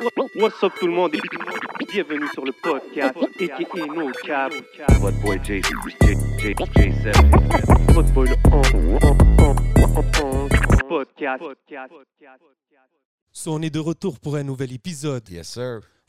What's up tout le monde? Et bienvenue sur le podcast aka No Cap. What boy J, J, J, J7. Votre boy le podcast. So, on est de retour pour un nouvel épisode. Yes, sir.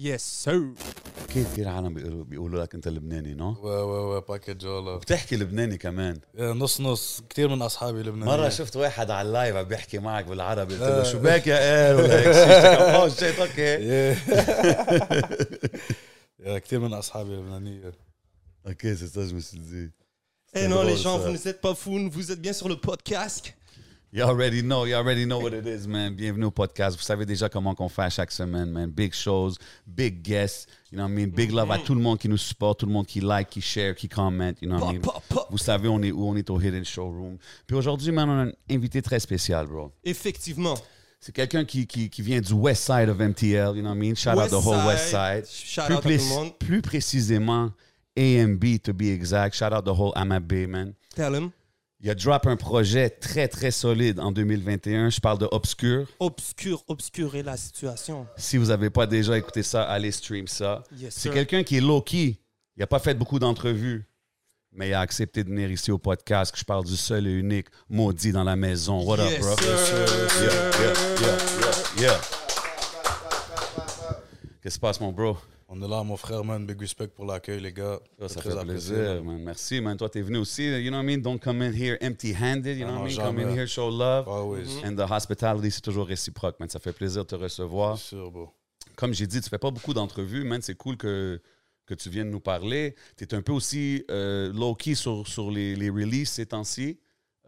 Yes, sir. كيف كثير عالم بيقولوا بيقولوا لك أنت لبناني نو؟ و و و باكج والله بتحكي لبناني كمان. نص نص. كثير من أصحابي لبنانيين. مرة شفت واحد على اللايف عم بيحكي معك بالعربي. قلت له شو باك يا قال ولا هيك شيء أوكي يا كثير من أصحابي لبنانية. أوكي c'est ça je me suis dit Eh non, les gens, vous n'êtes pas fous, vous êtes bien sur le podcast. You already know, you already know what it is, man. Bienvenue au podcast. Vous savez déjà comment qu'on fait à chaque semaine, man. Big shows, big guests, you know what I mean? Big love à tout le monde qui nous supporte, tout le monde qui like, qui share, qui commente, you know what I mean? Pop, pop, pop. Vous savez, on est où? On est au Hidden Showroom. Puis aujourd'hui, man, on a un invité très spécial, bro. Effectivement. C'est quelqu'un qui, qui, qui vient du west side of MTL, you know what I mean? Shout out the whole side. west side. Shout plus, out tout le monde. plus précisément, AMB to be exact. Shout out the whole Amabé, man. Tell him. Il a drop un projet très, très solide en 2021. Je parle de Obscure. Obscur, obscurer la situation. Si vous n'avez pas déjà écouté ça, allez stream ça. Yes, C'est quelqu'un qui est low-key. Il n'a pas fait beaucoup d'entrevues, mais il a accepté de venir ici au podcast. que Je parle du seul et unique maudit dans la maison. What Yes, up, bro? sir. Yeah, yeah, yeah, yeah, yeah. Qu'est-ce qui se passe, mon bro? On est là, mon frère, man. Big respect pour l'accueil, les gars. Ça, fait plaisir, man. man. Merci, man. Toi, t'es venu aussi. You know what I mean? Don't come in here empty-handed. You know Ah what I mean? Come in here, show love. Always. And the hospitality, c'est toujours réciproque, man. Ça fait plaisir de te recevoir. C'est sûr, bro. comme j'ai dit, tu fais pas beaucoup d'entrevues, man. C'est cool que, que tu viennes nous parler. Tu es un peu aussi euh, low-key sur, sur les, les releases ces temps-ci.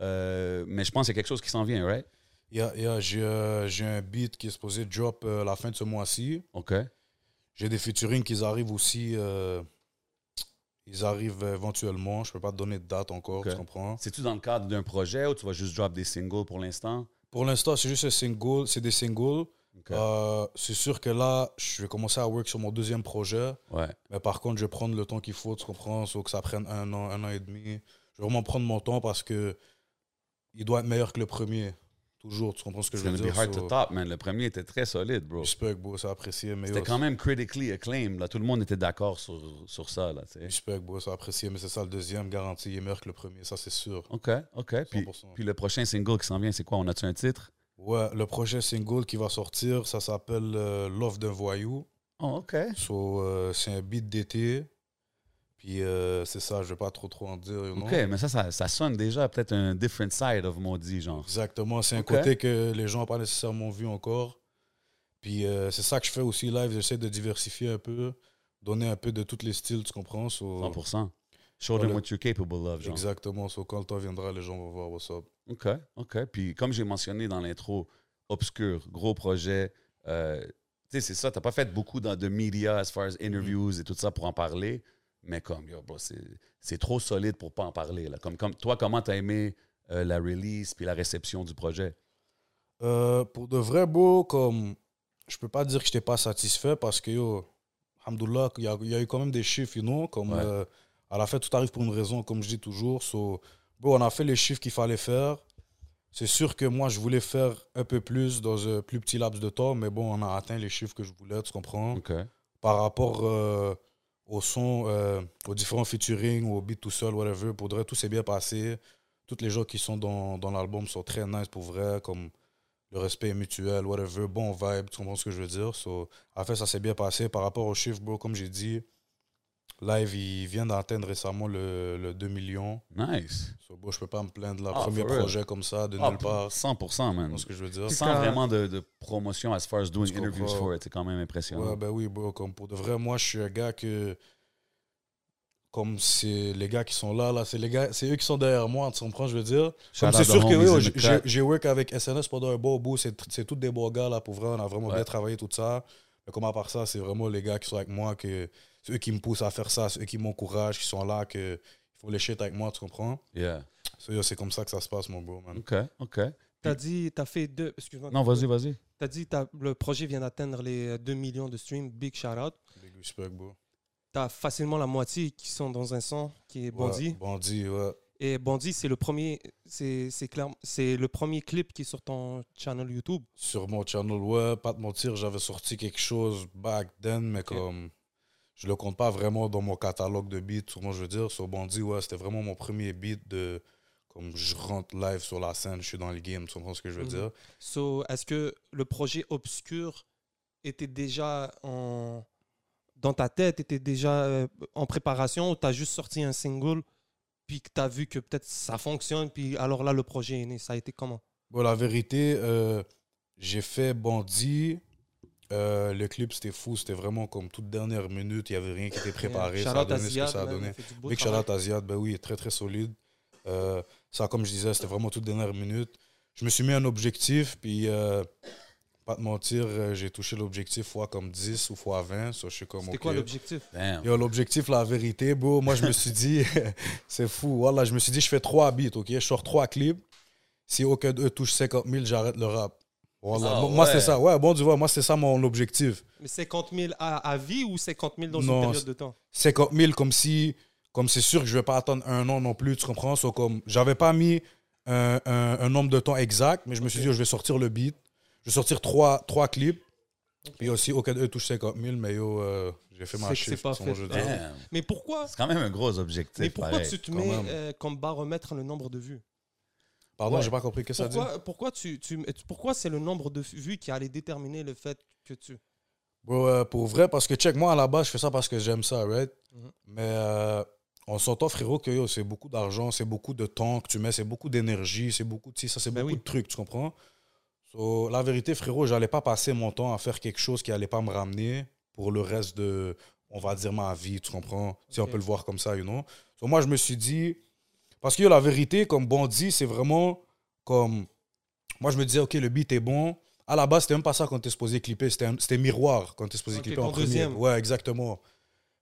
Euh, mais je pense qu'il y a quelque chose qui s'en vient, right? Yeah, yeah, j'ai euh, un beat qui est supposé drop euh, la fin de ce mois-ci. OK. J'ai des featuring qui arrivent aussi. euh, ils arrivent éventuellement. Je peux pas te donner de date encore, tu comprends? C'est-tu dans le cadre d'un projet ou tu vas juste drop des singles pour l'instant? Pour l'instant, c'est juste un single. C'est des singles. Euh, c'est sûr que là, je vais commencer à work sur mon deuxième projet. Ouais. Mais par contre, je vais prendre le temps qu'il faut, tu comprends? Faut que ça prenne un an, un an et demi. Je vais vraiment prendre mon temps parce que il doit être meilleur que le premier. Toujours, tu comprends ce que It's je veux gonna be dire? hard So, to top, man. Le premier était très solide, bro. Respect, bro, c'est apprécié. Mais C'était yo, quand même critically acclaimed. Là. Tout le monde était d'accord sur, sur ça. Là, tu sais. Respect, bro, c'est apprécié. Mais c'est ça, le deuxième, garanti, il est meilleur que le premier, ça c'est sûr. OK, OK. Puis, 100%. puis le prochain single qui s'en vient, c'est quoi? On a-tu un titre? Ouais, le projet single qui va sortir, ça s'appelle euh, Love d'un voyou. Oh, OK. So, euh, c'est un beat d'été. Puis euh, c'est ça, je vais pas trop trop en dire. you know? OK, mais ça, ça, ça sonne déjà peut-être un different side of maudit, genre. Exactement, c'est un côté que les gens n'ont pas nécessairement vu encore. Puis euh, c'est ça que je fais aussi live, j'essaie de diversifier un peu, donner un peu de tous les styles, tu comprends? So, 100%. Show them what you're capable of, genre. Exactement, so, quand le temps viendra, les gens vont voir what's up. OK, OK. Puis comme j'ai mentionné dans l'intro, Obscure, gros projet. euh, tu sais, c'est ça, t'as pas fait beaucoup dans, de media as far as interviews et tout ça pour en parler, mais comme, yo, bro, c'est trop solide pour pas en parler. Là. Comme, comme, toi, comment t'as aimé euh, la release puis la réception du projet? Euh, pour de vrais beaux, comme je peux pas dire que je n'étais pas satisfait parce que, yo, alhamdoulilah, il y, a- il y a eu quand même des chiffres, you know, comme Ouais. euh, à la fin, tout arrive pour une raison, comme je dis toujours. So, bro, on a fait les chiffres qu'il fallait faire. C'est sûr que moi, je voulais faire un peu plus dans un plus petit laps de temps, mais bon, on a atteint les chiffres que je voulais, tu comprends? Par rapport euh, au son, euh, aux différents featuring, au beat tout seul, whatever, pour vrai, tout s'est bien passé. Toutes les gens qui sont dans, dans l'album sont très nice pour vrai, comme le respect est mutuel, whatever, bon vibe, tu comprends ce que je veux dire? En fait, ça s'est bien passé. Par rapport aux chiffres, bro, comme j'ai dit, Live, il vient d'atteindre récemment le, le 2 millions. Nice. So, bro, je peux pas me plaindre. Là, Ah, premier real? projet comme ça, de Ah, nulle part. 100%, Tu man. ce que je veux dire? Sans vraiment de, de promotion as far as doing interviews for it, c'est quand même impressionnant. Ouais, ben oui, bro. Comme pour de vrai, moi, je suis un gars que. Comme c'est les gars qui sont là, là, c'est les gars, c'est eux qui sont derrière moi, tu comprends, je veux dire? C'est the sûr que oui, j'ai- work avec SNS pendant un bon bout, c'est c'est tous des beaux gars, là, pour vrai, on a vraiment Ouais. bien travaillé tout ça. Mais comme à part ça, c'est vraiment les gars qui sont avec moi, que c'est eux qui me poussent à faire ça, c'est eux qui m'encouragent, qui sont là, que il faut les shit avec moi, tu comprends? Yeah. So, yo, c'est comme ça que ça se passe, mon bro, man. OK, OK. T'as dit, t'as fait deux. Excuse-moi. Non, vas-y, vas-y. T'as dit, t'as- le projet vient d'atteindre les 2 millions de streams. Big shout out. Big respect, bro. T'as facilement la moitié qui sont dans un son qui est Bondy. Ouais, Bandit, ouais. Et Bondy, c'est le premier, c'est c'est clair, c'est le premier clip qui est sur ton channel YouTube. Sur mon channel, ouais, pas te mentir, j'avais sorti quelque chose back then, mais comme je le compte pas vraiment dans mon catalogue de beats, sûrement je veux dire. Sur Bandit, ouais, c'était vraiment mon premier beat de comme je rentre live sur la scène, je suis dans le game, tu comprends ce que je veux Mhm. dire? So, est-ce que le projet Obscur était déjà en dans ta tête, était déjà euh, en préparation ou t'as juste sorti un single puis que t'as vu que peut-être ça fonctionne puis alors là le projet est né. Ça a été comment? Bon, la vérité, euh, j'ai fait Bandit. Euh, le clip, c'était fou. C'était vraiment comme toute dernière minute. Il n'y avait rien qui était préparé. Ça a donné ce que ça a donné. Big shout travail. out à Ziad, ben oui, très très solide. Euh, ça, comme je disais, c'était vraiment toute dernière minute. Je me suis mis un objectif, puis euh, pas te mentir, j'ai touché l'objectif fois comme 10 ou fois 20. So, je suis comme, C'était ok. quoi l'objectif? L'objectif, la vérité, bro, moi je me suis dit, c'est fou. Voilà, je me suis dit, je fais trois beats, ok? Je sors trois clips. Si aucun d'eux touche 50 000, j'arrête le rap. Voilà. Ah, Moi, ouais. c'est ça. Ouais, bon, tu vois, moi, c'est ça mon objectif. Mais 50 000 à, à vie ou 50 000 dans Non, une période de temps? 50 000 comme si, comme c'est sûr que je vais pas attendre un an non plus, tu comprends? So, comme, j'avais pas mis un, un- un nombre de temps exact, mais je me suis dit, yo, je vais sortir le beat. Je vais sortir trois, trois clips. Puis aussi, aucun d'eux touche 50 000, mais yo, euh, j'ai fait ma chiffre. pas fait. je veux dire. Damn. Mais pourquoi C'est quand même un gros objectif. Mais pourquoi pareil. tu te mets euh, comme baromètre le nombre de vues? Pardon, Ouais. j'ai pas compris que ça dit. Pourquoi, tu, tu- pourquoi c'est le nombre de vues qui allait déterminer le fait que tu. Bro, euh, pour vrai, parce que check, moi à la base, je fais ça parce que j'aime ça, right? Mhm. Mais euh, on s'entend, frérot, que c'est beaucoup d'argent, c'est beaucoup de temps que tu mets, c'est beaucoup d'énergie, c'est beaucoup de ça, c'est Ben beaucoup oui. de trucs, tu comprends? So, la vérité, frérot, j'allais pas passer mon temps à faire quelque chose qui allait pas me ramener pour le reste de, on va dire, ma vie, tu comprends? Si on peut le voir comme ça, you know? So, moi, je me suis dit, parce que la vérité, comme Bondy, c'est vraiment comme. Moi, je me disais, OK, le beat est bon. À la base, c'était même pas ça quand t'es supposé clipper. C'était miroir quand t'es supposé Ok, clipper en premier. deuxième. Ouais, exactement.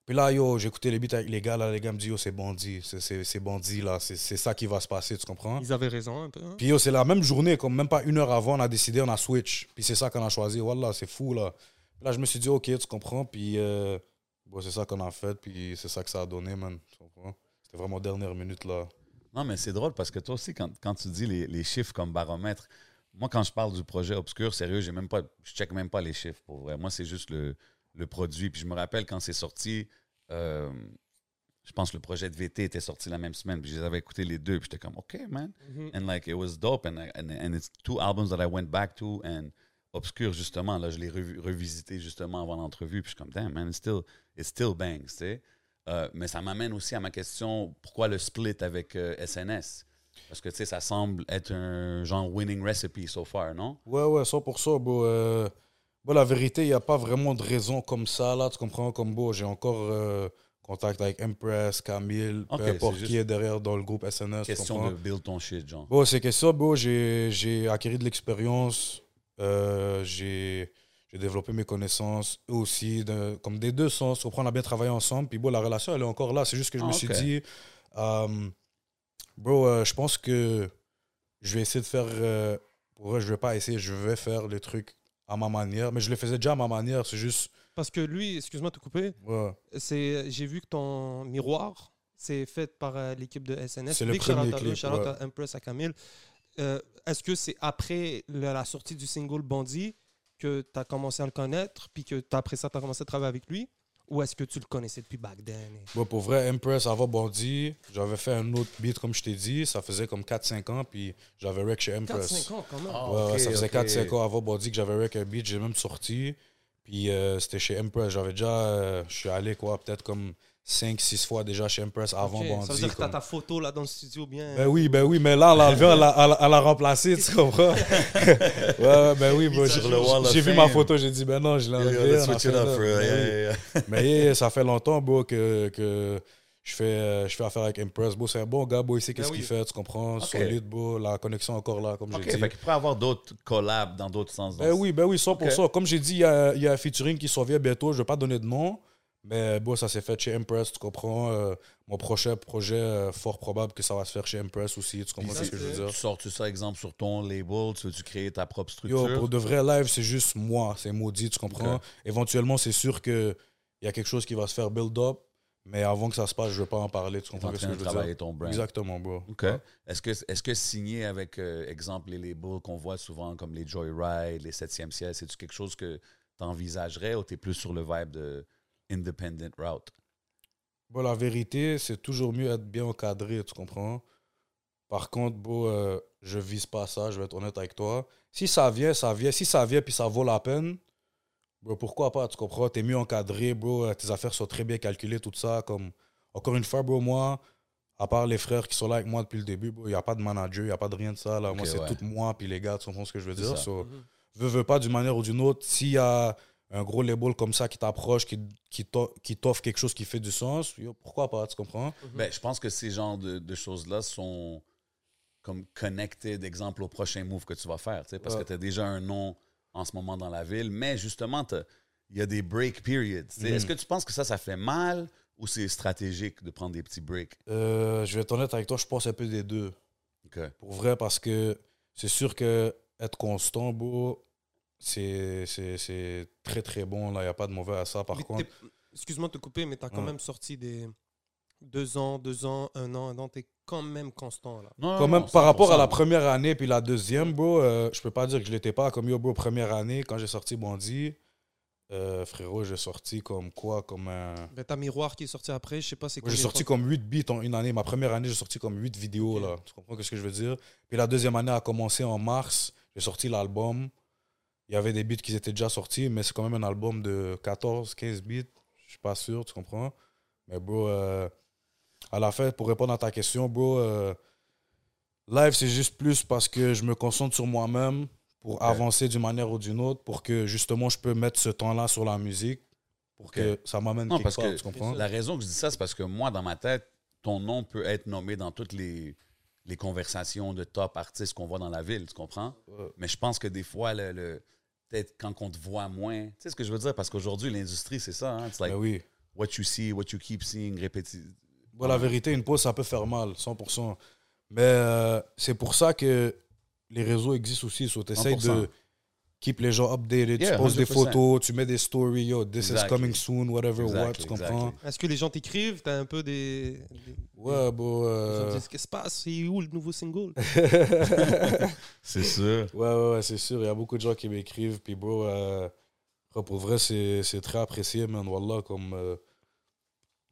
Puis là, yo, j'écoutais les beats avec les gars. Là, les gars me disent, yo, c'est bandit. C'est- bandit, là. C'est c'est ça qui va se passer, tu comprends? Ils avaient raison un peu. hein. Puis yo, c'est la même journée, comme même pas une heure avant, on a décidé, on a switch. Puis c'est ça qu'on a choisi. Voilà, c'est fou, là. Puis là, je me suis dit, OK, tu comprends? Puis euh, bon, c'est ça qu'on a fait. Puis c'est ça que ça a donné, man. Tu comprends? C'était vraiment dernière minute, là. Non, mais c'est drôle parce que toi aussi, quand, quand tu dis les, les chiffres comme baromètre, moi, quand je parle du projet Obscur, sérieux, j'ai même pas, je check même pas les chiffres pour vrai. Moi, c'est juste le, le produit. Puis je me rappelle quand c'est sorti, euh, je pense que le projet de VT était sorti la même semaine. Puis je les avais écoutés les deux. Puis j'étais comme, OK, man. Mhm. And like, it was dope. And, and, and it's two albums that I went back to. And Obscur, justement, là, je l'ai revisité justement avant l'entrevue. Puis je suis comme, damn, man, it's still, it still bangs, tu sais. Euh, mais ça m'amène aussi à ma question, pourquoi le split avec euh, SNS? Parce que, tu sais, ça semble être un genre winning recipe so far, non? Ouais, ouais, 100%, bro. Euh, bon, la vérité, il n'y a pas vraiment de raison comme ça, là, tu comprends? Comme, bon, j'ai encore euh, contact avec Empress, Camille, Ok, peu importe qui est derrière dans le groupe SNS, Question de build ton shit, genre. Bon, c'est que ça, bro, j'ai j'ai acquis de l'expérience, euh, j'ai j'ai développé mes connaissances, eux aussi, de- comme des deux sens, comprends? On a bien travaillé ensemble, puis bon, la relation, elle est encore là. C'est juste que je Ah, me suis ok. dit, euh, bro, euh, je pense que je vais essayer de faire. euh, pour vrai, je vais pas essayer, je vais faire les trucs à ma manière. Mais je le faisais déjà à ma manière, c'est juste. Parce que lui, excuse-moi de te couper, ouais. c'est, j'ai vu que ton miroir, c'est fait par euh, l'équipe de SNS. C'est le premier à eux, clip, shout-out ouais. à Empress, à Camille. Euh, est-ce que c'est après la, la sortie du single Bandit que tu as commencé à le connaître, puis que t'as- après ça, tu as commencé à travailler avec lui Ou est-ce que tu le connaissais depuis back then? Et- Bon, pour vrai, Empress, avant Bandit, j'avais fait un autre beat, comme je t'ai dit. Ça faisait comme 4-5 ans, puis j'avais rec chez Empress. 4-5 ans quand même. Ah, Ouais, ouais, ok, ça faisait ok. 4-5 ans avant Body que j'avais rec un beat, j'ai même sorti. Puis euh, c'était chez Empress. J'avais déjà. euh, je suis allé quoi, peut-être comme 5-6 fois déjà chez Empress avant Ok, Bandit. Ça veut dire que tu as comme- ta photo là dans le studio bien. Ben oui, ben oui, mais là, on l'a enlevé, on l'a- remplacé, tu comprends? ouais, ben oui, moi, Sur j'ai vu ma photo, j'ai dit, ben non, je l'ai enlevé. Mais yeah, ça fait longtemps, bro, que, que Je fais, euh, je fais affaire avec Impress, bro. C'est un bon gars, bro. Il sait qu'est-ce Ben qu'il oui. fait, tu comprends? Solide, bro. La connexion encore là, comme Ok, j'ai dit. fait qu'il pourrait avoir d'autres collabs dans d'autres sens. Ben oui, ben oui, 100%. Comme j'ai dit, il y a, il y a un featuring qui s'en vient bientôt. Je vais pas donner de nom. Mais bon, ça s'est fait chez Impress, tu comprends? Euh, mon prochain projet, euh, fort probable que ça va se faire chez Impress aussi. Tu comprends ce que je veux dire? Tu sors-tu ça, exemple, sur ton label? Tu veux-tu créer ta propre structure? Yo, pour de vrais live, c'est juste moi, c'est maudit, tu comprends? Éventuellement, c'est sûr qu'il y a quelque chose qui va se faire build up, mais avant que ça se passe, je ne veux pas en parler, tu comprends ce que je veux travailler dire? ton brand. Exactement, bro. OK. Est-ce que, est que signer avec, euh, exemple, les labels qu'on voit souvent comme les Joyride, les 7e ciel, c'est-tu quelque chose que tu envisagerais ou tu es plus sur le vibe de independent route? Bon, la vérité, c'est toujours mieux être bien encadré, tu comprends? Par contre, bro, euh, je vise pas ça, je vais être honnête avec toi. Si ça vient, ça vient. Si ça vient puis ça vaut la peine, bro, pourquoi pas, tu comprends? T'es mieux encadré, bro, euh, tes affaires sont très bien calculées, tout ça. Comme... Encore une fois, bro, moi, à part les frères qui sont là avec moi depuis le début, il n'y a pas de manager, il n'y a pas de rien de ça. Là. moi, c'est ouais. tout moi puis les gars, tu comprends ce que je veux dire? So, Mhm. veux, veux pas d'une manière ou d'une autre, s'il y a un gros label comme ça qui t'approche, qui, qui t'o- qui t'offre quelque chose qui fait du sens, yo, pourquoi pas, tu comprends? Ben, je pense que ces genres de, de choses-là sont comme connected, exemple, au prochain move que tu vas faire, tu sais, parce Ouais. que tu as déjà un nom en ce moment dans la ville, mais justement, il y a des break periods. Mhm. Est-ce que tu penses que ça, ça fait mal ou c'est stratégique de prendre des petits breaks? Euh, je vais être honnête avec toi, je pense un peu des deux. Pour vrai, parce que c'est sûr que être constant, bro, c'est c'est- c'est très très bon. Il n'y a pas de mauvais à ça. Par Mais contre, Excuse-moi de te couper, mais tu as quand Ouais. même sorti des deux ans, deux ans, un an, un an. Tu es quand même constant là. Non, quand non, même, par rapport à la 100%. première année puis la deuxième, bro, euh, je peux pas dire que je l'étais pas. Comme yo, bro, première année, quand j'ai sorti Bandit, euh, frérot, j'ai sorti comme quoi Comme un. Ben, t'as Miroir qui est sorti après, je sais pas c'est quoi. J'ai sorti comme 8 beats en une année. Ma première année, j'ai sorti comme 8 vidéos. Là. Tu comprends ce que je veux dire? Puis la deuxième année a commencé en mars. J'ai sorti l'album. Il y avait des beats qui étaient déjà sortis, mais c'est quand même un album de 14, 15 beats. Je suis pas sûr, tu comprends? Mais bro, euh, à la fin, pour répondre à ta question, bro, euh, live, c'est juste plus parce que je me concentre sur moi-même pour avancer d'une manière ou d'une autre, pour que justement je peux mettre ce temps-là sur la musique, pour que ça m'amène quelque parce part, que tu comprends? La raison que je dis ça, c'est parce que moi, dans ma tête, ton nom peut être nommé dans toutes les, les conversations de top artistes qu'on voit dans la ville, tu comprends? Ouais. Mais je pense que des fois, le, le- peut-être quand on te voit moins, tu sais ce que je veux dire? Parce qu'aujourd'hui, l'industrie, c'est ça. Hein? It's like Ben oui. what you see, what you keep seeing, répéti. Bon, la vérité, une pause, ça peut faire mal, 100%. Mais euh, c'est pour ça que les réseaux existent aussi. Tu essaies 100%. de keep les gens updated. Yeah, tu poses des 100%. photos, tu mets des stories, yo, this is coming soon, whatever, Exactly, what, tu comprends? exactly. Est-ce que les gens t'écrivent? T'as un peu des. des- Ouais, bon. euh, Qu'est-ce qui se passe? C'est où le nouveau single? C'est sûr. Ouais, ouais, ouais, c'est sûr. Il y a beaucoup de gens qui m'écrivent. Puis, bro, euh, pour vrai, c'est c'est très apprécié, man. Wallah, comme. euh,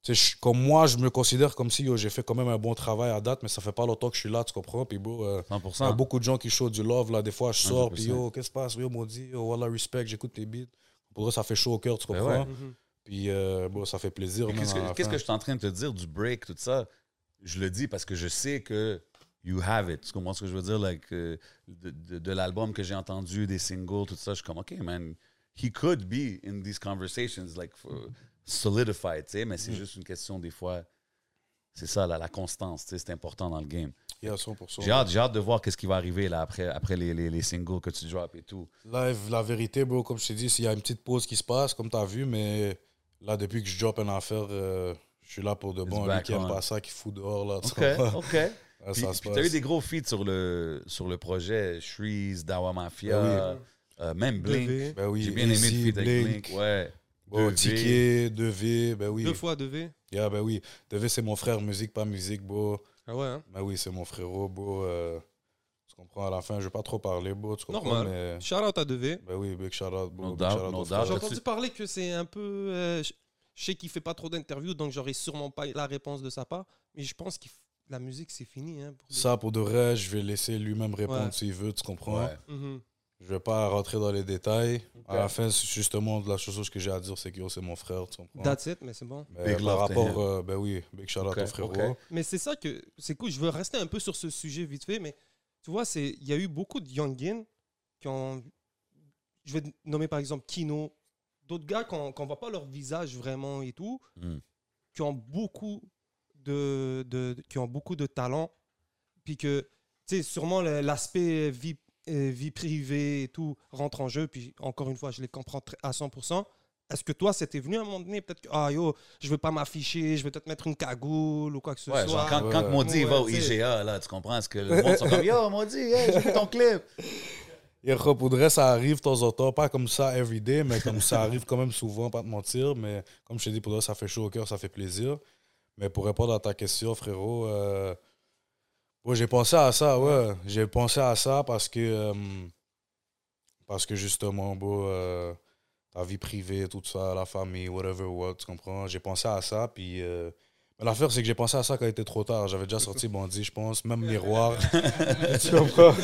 je- comme moi, je me considère comme si yo, j'ai fait quand même un bon travail à date, mais ça fait pas longtemps que je suis là, tu comprends? Puis, bro, euh, il y a 100%. beaucoup de gens qui show du love, là. Des fois, je sors, puis 100%. yo, qu'est-ce qui se passe? Yo, maudit, yo, Wallah, respect, j'écoute tes beats. Pour vrai, ça fait chaud au cœur, tu Ben comprends? ouais. Mhm. Puis, euh, bon, ça fait plaisir, Qu'est-ce que, fin. que je suis en train de te dire du break, tout ça? Je le dis parce que je sais que you have it. Tu comprends ce que je veux dire? Like, euh, de de, de l'album que j'ai entendu, des singles, tout ça, je suis comme, OK, man, he could be in these conversations, like, for- solidified, tu sais, mais Mm. c'est juste une question, des fois, c'est ça, la constance, tu sais, c'est important dans le game. Yeah, 100%. J'ai hâte, hâte de voir qu'est-ce qui va arriver, là, après, après les, les, les singles que tu drops et tout. Live, la vérité, bro, comme je t'ai dit, s'il y a une petite pause qui se passe, comme tu as vu, mais là, depuis que je drop une affaire, euh, je suis là pour de bon. Lui qui aime pas ça, qui fout dehors, là. tu OK? OK. Puis, puis t'as eu des gros feats sur le, sur le projet, Shreeze, Dawa Mafia, Ben euh, même Blink. Deux V. Ben oui, J'ai bien aimé le feat avec Blink, Blink. Ouais. Bon, 2V. Ticket, 2V, ben oui. Deux fois 2V. Yeah, ben oui. 2V, c'est mon frère, musique, pas musique, bro. Ah ouais, hein Ben oui, c'est mon frérot, bro. euh, tu comprends, à la fin, je vais pas trop parler, bro, tu comprends, Normal. mais... Shout out à 2V. Ben oui, big shout out, bro. No big doubt, shout out no au doubt. frère. J'ai entendu parler que c'est un peu. euh, je sais qu'il fait pas trop d'interviews, donc j'aurai sûrement pas la réponse de sa part. Mais je pense que la musique, c'est fini. Hein, pour. Ça, pour de vrai, je vais laisser lui-même répondre Ouais. s'il veut, tu comprends? Ouais. Mhm. Je vais pas rentrer dans les détails. À la fin, justement, la chose que j'ai à dire, c'est que c'est mon frère, tu comprends? That's it, mais c'est bon. Mais Big par love to rapport, euh, ben oui, big shout out Ok, au frérot. ok. Mais c'est ça que. C'est cool. Je veux rester un peu sur ce sujet vite fait, mais tu vois, c'est il y a eu beaucoup de youngins qui ont. Je vais nommer par exemple Kino, d'autres gars qu'on qu'on voit pas leur visage vraiment et tout, Mm. qui ont beaucoup de, de- qui ont beaucoup de talent, puis que, tu sais, sûrement l'aspect vie, vie privée et tout rentre en jeu, puis encore une fois, je les comprends à 100%. Est-ce que toi, c'était venu à un moment donné, peut-être que, ah yo, je veux pas m'afficher, je vais peut-être mettre une cagoule ou quoi que ce Ouais, soit? genre quand, Ouais. quand Maudit va au. IGA, là, tu comprends? Est-ce que le monde sont comme Yo, Maudit, hey, j'ai vu ton clip. Et repoudrer, ça arrive de temps en temps, pas comme ça everyday, mais comme ça arrive quand même souvent, pas te mentir. Mais comme je t'ai dit, pour toi, ça fait chaud au cœur, ça fait plaisir. Mais pour répondre à ta question, frérot, euh, j'ai pensé à ça, ouais. J'ai pensé à ça parce que, euh, parce que justement, bro, euh, ta vie privée, tout ça, la famille, whatever, what, tu comprends? J'ai pensé à ça, puis. Euh, l'affaire, c'est que j'ai pensé à ça quand il était trop tard. J'avais déjà sorti Bandit, je pense, même Miroir. tu comprends?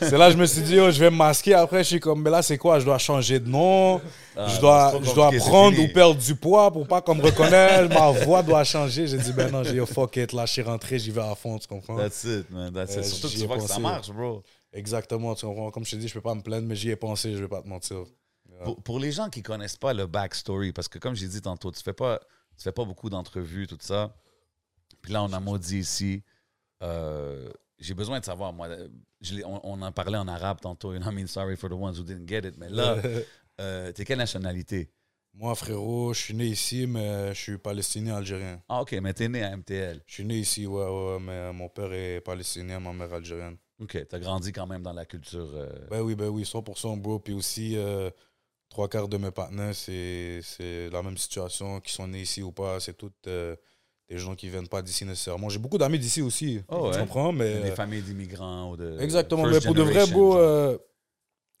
C'est là que je me suis dit, oh, je vais me masquer. Après, je suis comme, mais là, c'est quoi? Je dois changer de nom. Ah, je dois, je dois prendre ou perdre du poids pour pas qu'on me reconnaisse. Ma voix doit changer. J'ai dit, ben non, j'ai dit, oh, fuck it. Là, je suis rentré, j'y vais à fond, tu comprends? That's it, man. That's Euh, it. Surtout que tu vois que ça pensé. marche, bro. Exactement, tu comprends? Comme je t'ai dit, je peux pas me plaindre, mais j'y ai pensé, je vais pas te mentir. Pour, pour les gens qui connaissent pas le backstory, parce que comme j'ai dit tantôt, tu fais pas, tu fais pas beaucoup d'entrevues, tout ça. Puis là, on a maudit ici. Euh, j'ai besoin de savoir, moi, je on, on en parlait en arabe tantôt. You know, I mean, sorry for the ones who didn't get it. Mais là, euh, t'es quelle nationalité? Moi, frérot, je suis né ici, mais je suis palestinien algérien. Ah, ok, mais t'es né à MTL. Je suis né ici, ouais, ouais, ouais, mais mon père est palestinien, ma mère algérienne. Ok, t'as grandi quand même dans la culture. euh, Ben oui, ben oui, 100% bro. Puis aussi, euh, trois quarts de mes partenaires, c'est la même situation, qu'ils sont nés ici ou pas. C'est toutes euh, des gens qui viennent pas d'ici nécessairement. J'ai beaucoup d'amis d'ici aussi, Oh, tu ouais. comprends? Mais, des euh, familles d'immigrants ou de. exactement, mais pour de vrai, genre. euh,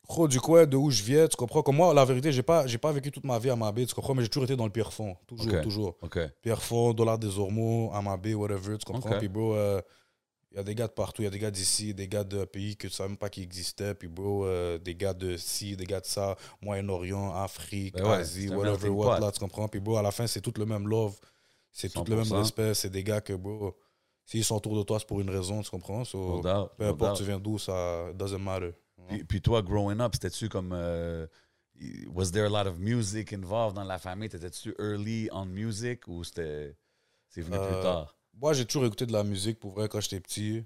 gros, du coin de où je viens, tu comprends? Comme moi, la vérité, j'ai pas, pas vécu toute ma vie à Mabé, tu comprends? Mais j'ai toujours été dans le Pierrefonds, toujours, toujours. Ok. Pierrefonds, Dollar des Ormeaux, Amabé, whatever, tu comprends? Ok. Puis, bro, euh, il y a des gars de partout. Il y a des gars d'ici, des gars de pays que tu savais même pas qu'ils existaient. Puis, bro, euh, des gars de ci, des gars de ça, Moyen-Orient, Afrique, Ben ouais, Asie, whatever, what, là, tu comprends? Puis, bro, à la fin, c'est tout le même love. C'est tout le même 100%. respect. C'est des gars que, bro, s'ils sont autour de toi, c'est pour une raison, tu comprends? So, No doubt, peu no importe doubt. tu viens d'où, ça doesn't matter. Puis, puis toi, growing up, c'était-tu comme. euh, was there a lot of music involved dans la famille? T'étais-tu early on music ou c'était. C'est venu plus Euh, tard? Moi, j'ai toujours écouté de la musique pour vrai quand j'étais petit.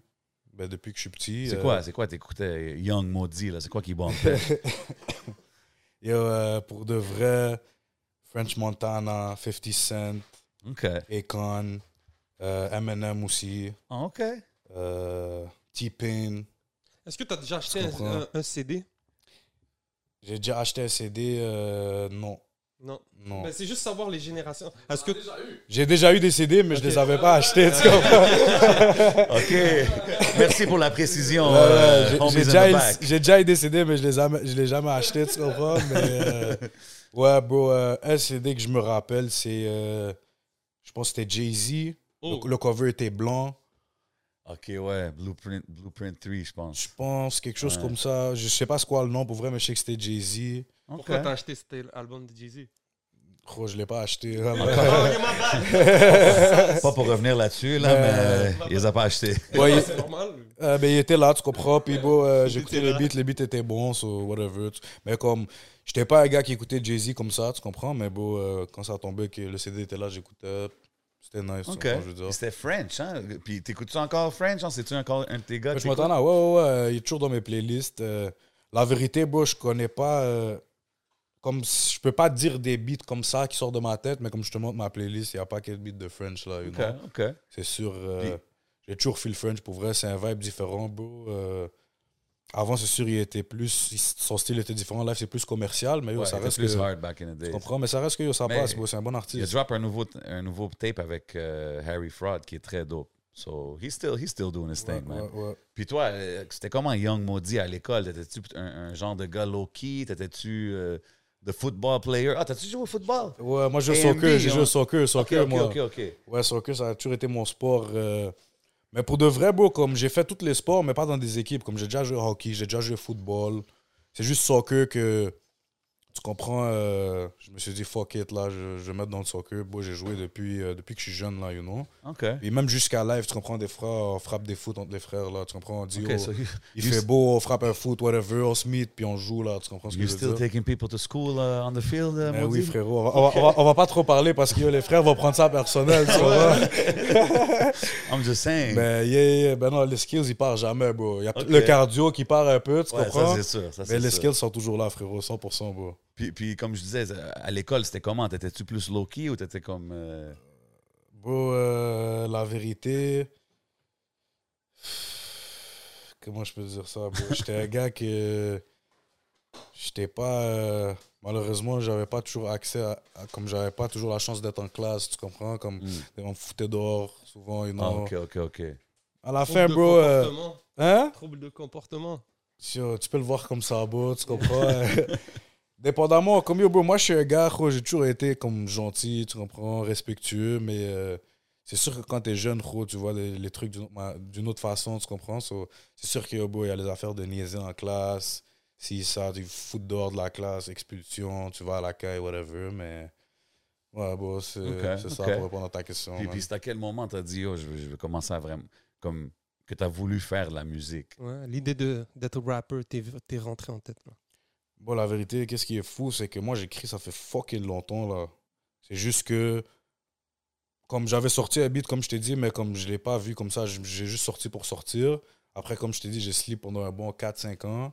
Ben, depuis que je suis petit. C'est euh, quoi? C'est quoi t'écoutais? Young Maudit, là? C'est quoi qui bombait? Yo, euh, pour de vrai, French Montana, 50 Cent, OK. Akon, euh, Eminem aussi, Ah, OK. euh, T-Pain. Est-ce que tu as déjà acheté un, comprends? un- un CD J'ai déjà acheté un CD, euh, non. Non. Non. Ben, c'est juste savoir les générations. Est-ce que J'ai déjà eu des CD, mais je Ok. les avais pas achetés, tu comprends? OK. Merci pour la précision. Euh, j'ai- déjà, eu- déjà des CD, mais je les, am- je les ai jamais achetés, tu comprends? Mais, euh, ouais, bro, euh, un CD que je me rappelle, c'est, euh, je pense que c'était Jay-Z. Oh. Le, le cover était blanc. OK, ouais. Blueprint, Blueprint 3, je pense. Je pense quelque chose Ouais. comme ça. Je sais pas c'est quoi le nom pour vrai, mais je sais que c'était Jay-Z. Pourquoi t'as acheté cet album de Jay-Z? Oh, je l'ai pas acheté. Ma bad. Pas pour revenir là-dessus, là, Mais- mais il les a pas achetés. Ouais, il, C'est normal. euh, ben, il était là, tu comprends. Puis bon, euh, j'écoutais était les là. beats, les beats étaient bons, so whatever. tu- Mais comme, j'étais pas un gars qui écoutait Jay-Z comme ça, tu comprends. Mais bon, euh, quand ça tombait que le CD était là, j'écoutais. C'était nice, tu OK. comprends, je veux dire. Puis C'était French, hein? Puis t'écoutes-tu encore French? Hein? C'est-tu encore un de tes gars? Mais je t'écoutes? m'entends, ouais, ouais, ouais, il est toujours dans mes playlists. Euh, la vérité, bro, je connais pas. Comme je peux pas dire des beats comme ça qui sortent de ma tête, mais comme je te montre ma playlist, il n'y a pas quel beat de French là. you. C'est sûr. euh, J'ai toujours fait le French pour vrai, c'est un vibe différent, bro. Euh, avant, c'est sûr, il était plus. il- Son style était différent. Là, c'est plus commercial, mais yo, Ouais, ça reste plus que. hard back in the Tu days. comprends, mais ça reste que yo, ça Mais- passe, bro. C'est un bon Il a artiste. drop un nouveau, un nouveau tape avec euh, Harry Fraud qui est très dope. So, he's still, he's still doing his Ouais, thing, man. ouais. Puis toi, c'était comment Young Maudit à l'école? T'étais-tu un, un genre de gars low-key? T'étais-tu de football player? Ah, t'as-tu joué au football? Ouais, moi, je joue au soccer, j'ai joué hein. au soccer, soccer, moi. Ouais, soccer, ça a toujours été mon sport. euh, Mais pour de vrai, bro, comme j'ai fait tous les sports, mais pas dans des équipes. Comme j'ai déjà joué au hockey, j'ai déjà joué au football. C'est juste soccer que tu comprends, euh, je me suis dit, fuck it, là, je, je vais mettre dans le soccer. Bon, j'ai joué depuis, euh, depuis que je suis jeune, là, you know. OK. Et même jusqu'à live, tu comprends, des fois, on frappe des foot entre les frères, là, tu comprends, on dit, OK, oh, so you, il you fait beau, on frappe un foot, whatever, on se meet, puis on joue, là, tu comprends ce que je veux still dire? taking people to school uh, on the field, uh, Ben oui, frérot, on va, on va- on va- on va pas trop parler parce que yo, les frères vont prendre ça personnel, tu vois. I'm just saying. Ben, yeah, yeah, ben non, les skills, ils partent jamais, bro. Il y a le cardio qui part un peu, tu Ouais, comprends? ça, sûr. Ça, Mais les sûr. skills sont toujours là, frérot, 100%, bro. Puis, puis comme je disais, à l'école, c'était comment? T'étais-tu plus low-key ou t'étais comme... euh, Bro, euh, la vérité. Comment je peux dire ça, bro? J'étais un gars que. J'étais pas. euh, Malheureusement, j'avais pas toujours accès à. à- comme j'avais pas toujours la chance d'être en classe, tu comprends? Comme hmm. on me foutait dehors, souvent, you know. Ah, OK, OK, OK. À la Trouble fin, de bro. euh, comportement. hein? Trouble de comportement. Yo, tu peux le voir comme ça, bro, tu comprends? Dépendamment, comme yo, bro, moi, je suis un gars, j'ai toujours été comme gentil, tu comprends, respectueux, mais euh, c'est sûr que quand t'es jeune, gros, tu vois les, les trucs d'une autre, façon, tu comprends? So, c'est sûr que, yo, bro, il y a les affaires de niaiser en classe, si ça, tu fous dehors de la classe, expulsion, tu vas à la caille, whatever, mais ouais, bro, c'est ça pour répondre à ta question. Puis, puis c'est à quel moment t'as dit, oh, je veux, je veux commencer à vraiment... Comme que t'as voulu faire de la musique? Ouais, L'idée de- d'être rapper, t'es t'es rentré en tête. là. Bon, la vérité, qu'est-ce qui est fou, c'est que moi, j'écris, ça fait fucking longtemps, là. C'est juste que, comme j'avais sorti un beat, comme je t'ai dit, mais comme je l'ai pas vu comme ça, j'ai juste sorti pour sortir. Après, comme je t'ai dit, j'ai slip pendant un bon 4-5 ans.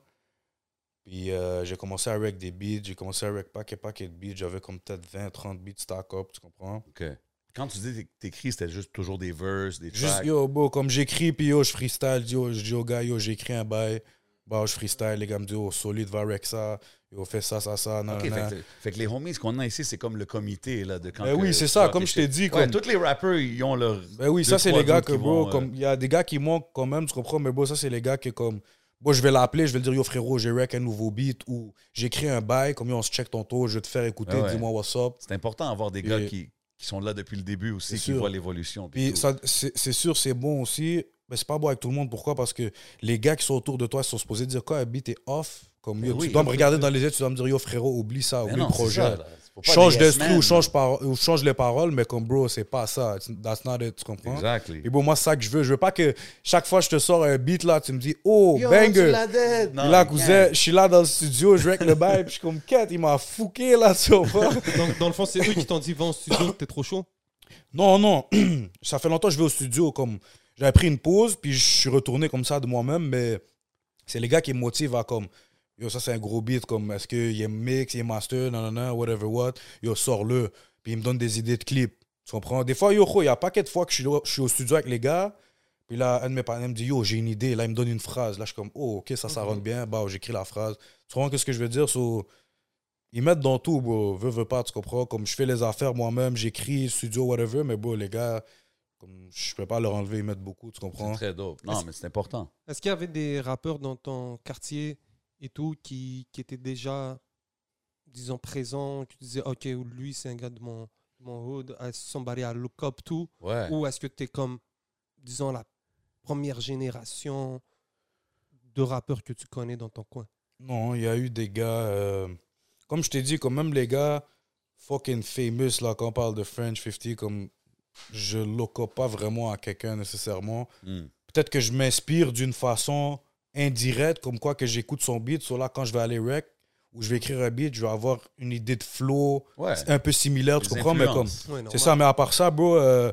Puis euh, j'ai commencé à rec des beats, j'ai commencé à rec paquet paquet de beats. J'avais comme peut-être 20-30 beats stack up, tu comprends? OK. Quand tu dis que t'écris, c'était juste toujours des verses, des Juste, tracks? yo, bro, comme j'écris, puis yo, je freestyle, yo, je dis au gars, yo, j'écris un bail. Bah, je freestyle, les gars me disent, oh, solide, va rec ça. Yo, fais ça, ça, ça, non, OK, non, fait que, fait que les homies, ce qu'on a ici, c'est comme le comité là, de quand Ben oui, c'est ça, comme je t'ai dit, Ouais, comme- tous les rappers, ils ont leur... Ben oui, deux, ça, c'est les gars que, bro, vont, euh, comme, il y a des gars qui manquent quand même, tu comprends, mais bon, ça, c'est les gars qui, comme, bon, je vais l'appeler, je vais dire, yo, frérot, j'ai rec un nouveau beat, ou j'écris un bail, comme, yo, on se check tour, je vais te faire écouter, Ah ouais. dis-moi what's up. C'est important d'avoir des gars qui, qui sont là depuis le début aussi, qui sûr. voient l'évolution. puis Puis, ça, c'est sûr, c'est bon aussi, mais c'est pas bon avec tout le monde. Pourquoi? Parce que les gars qui sont autour de toi, ils sont supposés dire, un beat est off, comme, yo, Ben oui. tu dois me regarder dans les yeux, tu dois me dire, yo, frérot, oublie ça, Mais oublie non, le projet. ça, change des yes d'instru ou change, par, ou change les paroles, mais comme, bro, c'est pas ça. That's not it, tu comprends? Exactly. Et bon, moi, c'est ça que je veux. Je veux pas que chaque fois que je te sors un beat, là, tu me dis, oh, Yo, banger. Non, là, cousin, je suis là dans le studio, je rec le bail, puis je suis comme, quête, il m'a fouqué, là, tu vois. Donc, dans le fond, c'est eux qui t'ont dit, va en studio, t'es trop chaud? Non, non, ça fait longtemps que je vais au studio, comme, j'avais pris une pause, puis je suis retourné comme ça de moi-même, mais c'est les gars qui me motivent à, comme, yo, ça, c'est un gros beat, comme, est-ce qu'il est mix, il est master, non, whatever what, yo, sors-le, puis ils me donnent des idées de clips, tu comprends? Des fois, yo, il y a un paquet de fois que je suis, là- je suis au studio avec les gars, puis là, un de mes partenaires me dit, yo, j'ai une idée, là, il me donne une phrase, là, je suis comme, oh, ok, ça, ça rentre bien, bah, j'écris la phrase, tu comprends ce que je veux dire? So, ils mettent dans tout, bro. Veux, veux pas, tu comprends? Comme je fais les affaires moi-même, j'écris, studio, whatever, mais bon, les gars, comme je peux pas leur enlever, ils mettent beaucoup, tu C'est comprends? très dope. Non, Est-ce- mais c'est important. Est-ce qu'il y avait des rappeurs dans ton quartier et tout qui, qui étaient déjà, disons, présents, qui disaient, OK, lui, c'est un gars de mon, de mon hood, uh, somebody I look up to, Ouais. ou est-ce que tu es comme, disons, la première génération de rappeurs que tu connais dans ton coin? Non, il y a eu des gars, euh, comme je t'ai dit, comme même les gars fucking famous, là, quand on parle de French 50, comme je up pas vraiment à quelqu'un nécessairement. Hmm. Peut-être que je m'inspire d'une façon indirecte, comme quoi que j'écoute son beat, soit là, quand je vais aller rec, ou je vais écrire un beat, je vais avoir une idée de flow Ouais. un peu similaire, tu Les comprends? Mais comme, C'est ça, mais à part ça, bro, euh,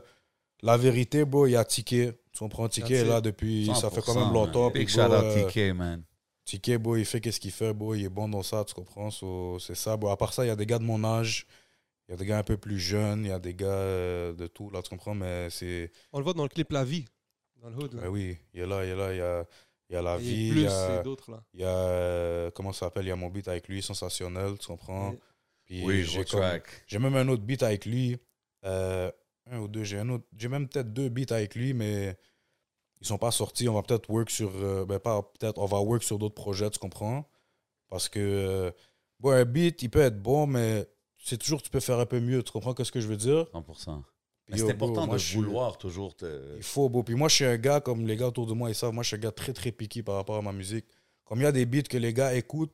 la vérité, bro, il y a Ticket. Tu comprends? Ticket là depuis. Ça fait quand 100%, même longtemps. Big bro, shout out euh, TK, man. Ticket, bro, il fait qu'est-ce qu'il fait, bro. Il est bon dans ça, tu comprends? So, c'est ça, bro. À part ça, il y a des gars de mon âge. Il y a des gars un peu plus jeunes. Il y a des gars euh, de tout, là, tu comprends? Mais c'est. On le voit dans le clip La Vie, dans le hood. là. Ben oui, il est là, il est là. Il y a, il y a la Et vie. plus il y a, d'autres, là. il y a, euh, comment ça s'appelle? Il y a mon beat avec lui, sensationnel, tu comprends? Et- Puis Oui, j'ai comme-. J'ai même un autre beat avec lui. Euh, un ou deux. J'ai un autre. J'ai même peut-être deux beats avec lui, mais ils sont pas sortis. On va peut-être work sur. euh, ben pas peut-être. On va work sur d'autres projets, tu comprends? Parce que. euh, bon, un beat, il peut être bon, mais c'est toujours tu peux faire un peu mieux. Tu comprends ce que je veux dire? 100%. Mais c'est yo, important moi, de suis- vouloir toujours te. Il faut, beau. Puis moi, je suis un gars, comme les gars autour de moi, ils savent, moi, je suis un gars très, très piqué par rapport à ma musique. Comme il y a des beats que les gars écoutent,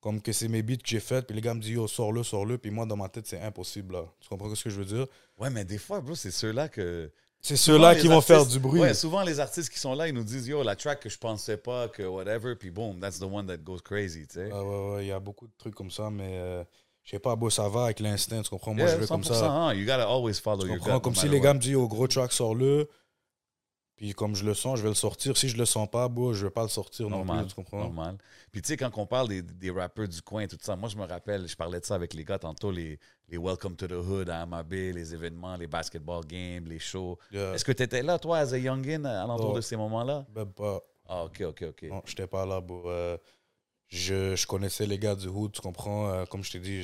comme que c'est mes beats que j'ai fait, puis les gars me disent yo, sors-le, sors-le, puis moi dans ma tête c'est impossible là. Tu comprends ce que je veux dire? Ouais, mais des fois, bro, c'est ceux-là que. C'est ceux-là qui vont faire du bruit. Ouais, souvent les artistes qui sont là, ils nous disent yo, la track que je pensais pas, que whatever, puis boom, that's the one that goes crazy, tu sais. Ouais, ouais, ouais, il y a beaucoup de trucs comme ça, mais euh, je sais pas, bon, ça va avec l'instinct, tu comprends? Moi, Yeah, je vais comme 100%, ça. hein, You gotta always follow Tu your comprends? gut, Comme no si les gars me disent au gros track, sors-le. Puis comme je le sens, je vais le sortir. Si je le sens pas, bon, je vais pas le sortir non Normal, plus, tu comprends? normal. Puis tu sais, quand on parle des, des rappeurs du coin, tout ça, moi je me rappelle, je parlais de ça avec les gars tantôt, les, les Welcome to the Hood à MAB, les événements, les basketball games, les shows. Yeah. Est-ce que tu étais là, toi, as a youngin, à l'entour Oh. de ces moments-là? Même pas. Ah, ok, ok, ok. Non, j'étais pas là, bon. euh, je, je connaissais les gars du hood, tu comprends? Euh, Comme je t'ai dit,